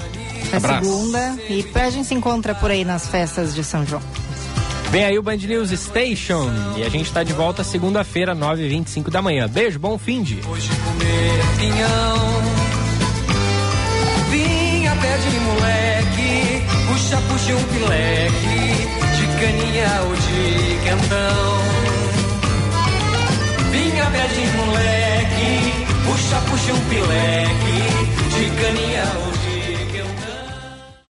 D: Até segunda. E a gente se encontra por aí nas festas de São João.
B: Vem aí o Band News Station e a gente tá de volta segunda-feira, 9h25 da manhã. Beijo, bom fim de.
S: pinhão. Vinha pé de moleque, puxa, puxa um pileque, de caninha ou de quentão. Minha pé de moleque, puxa, puxa um pileque, de caninha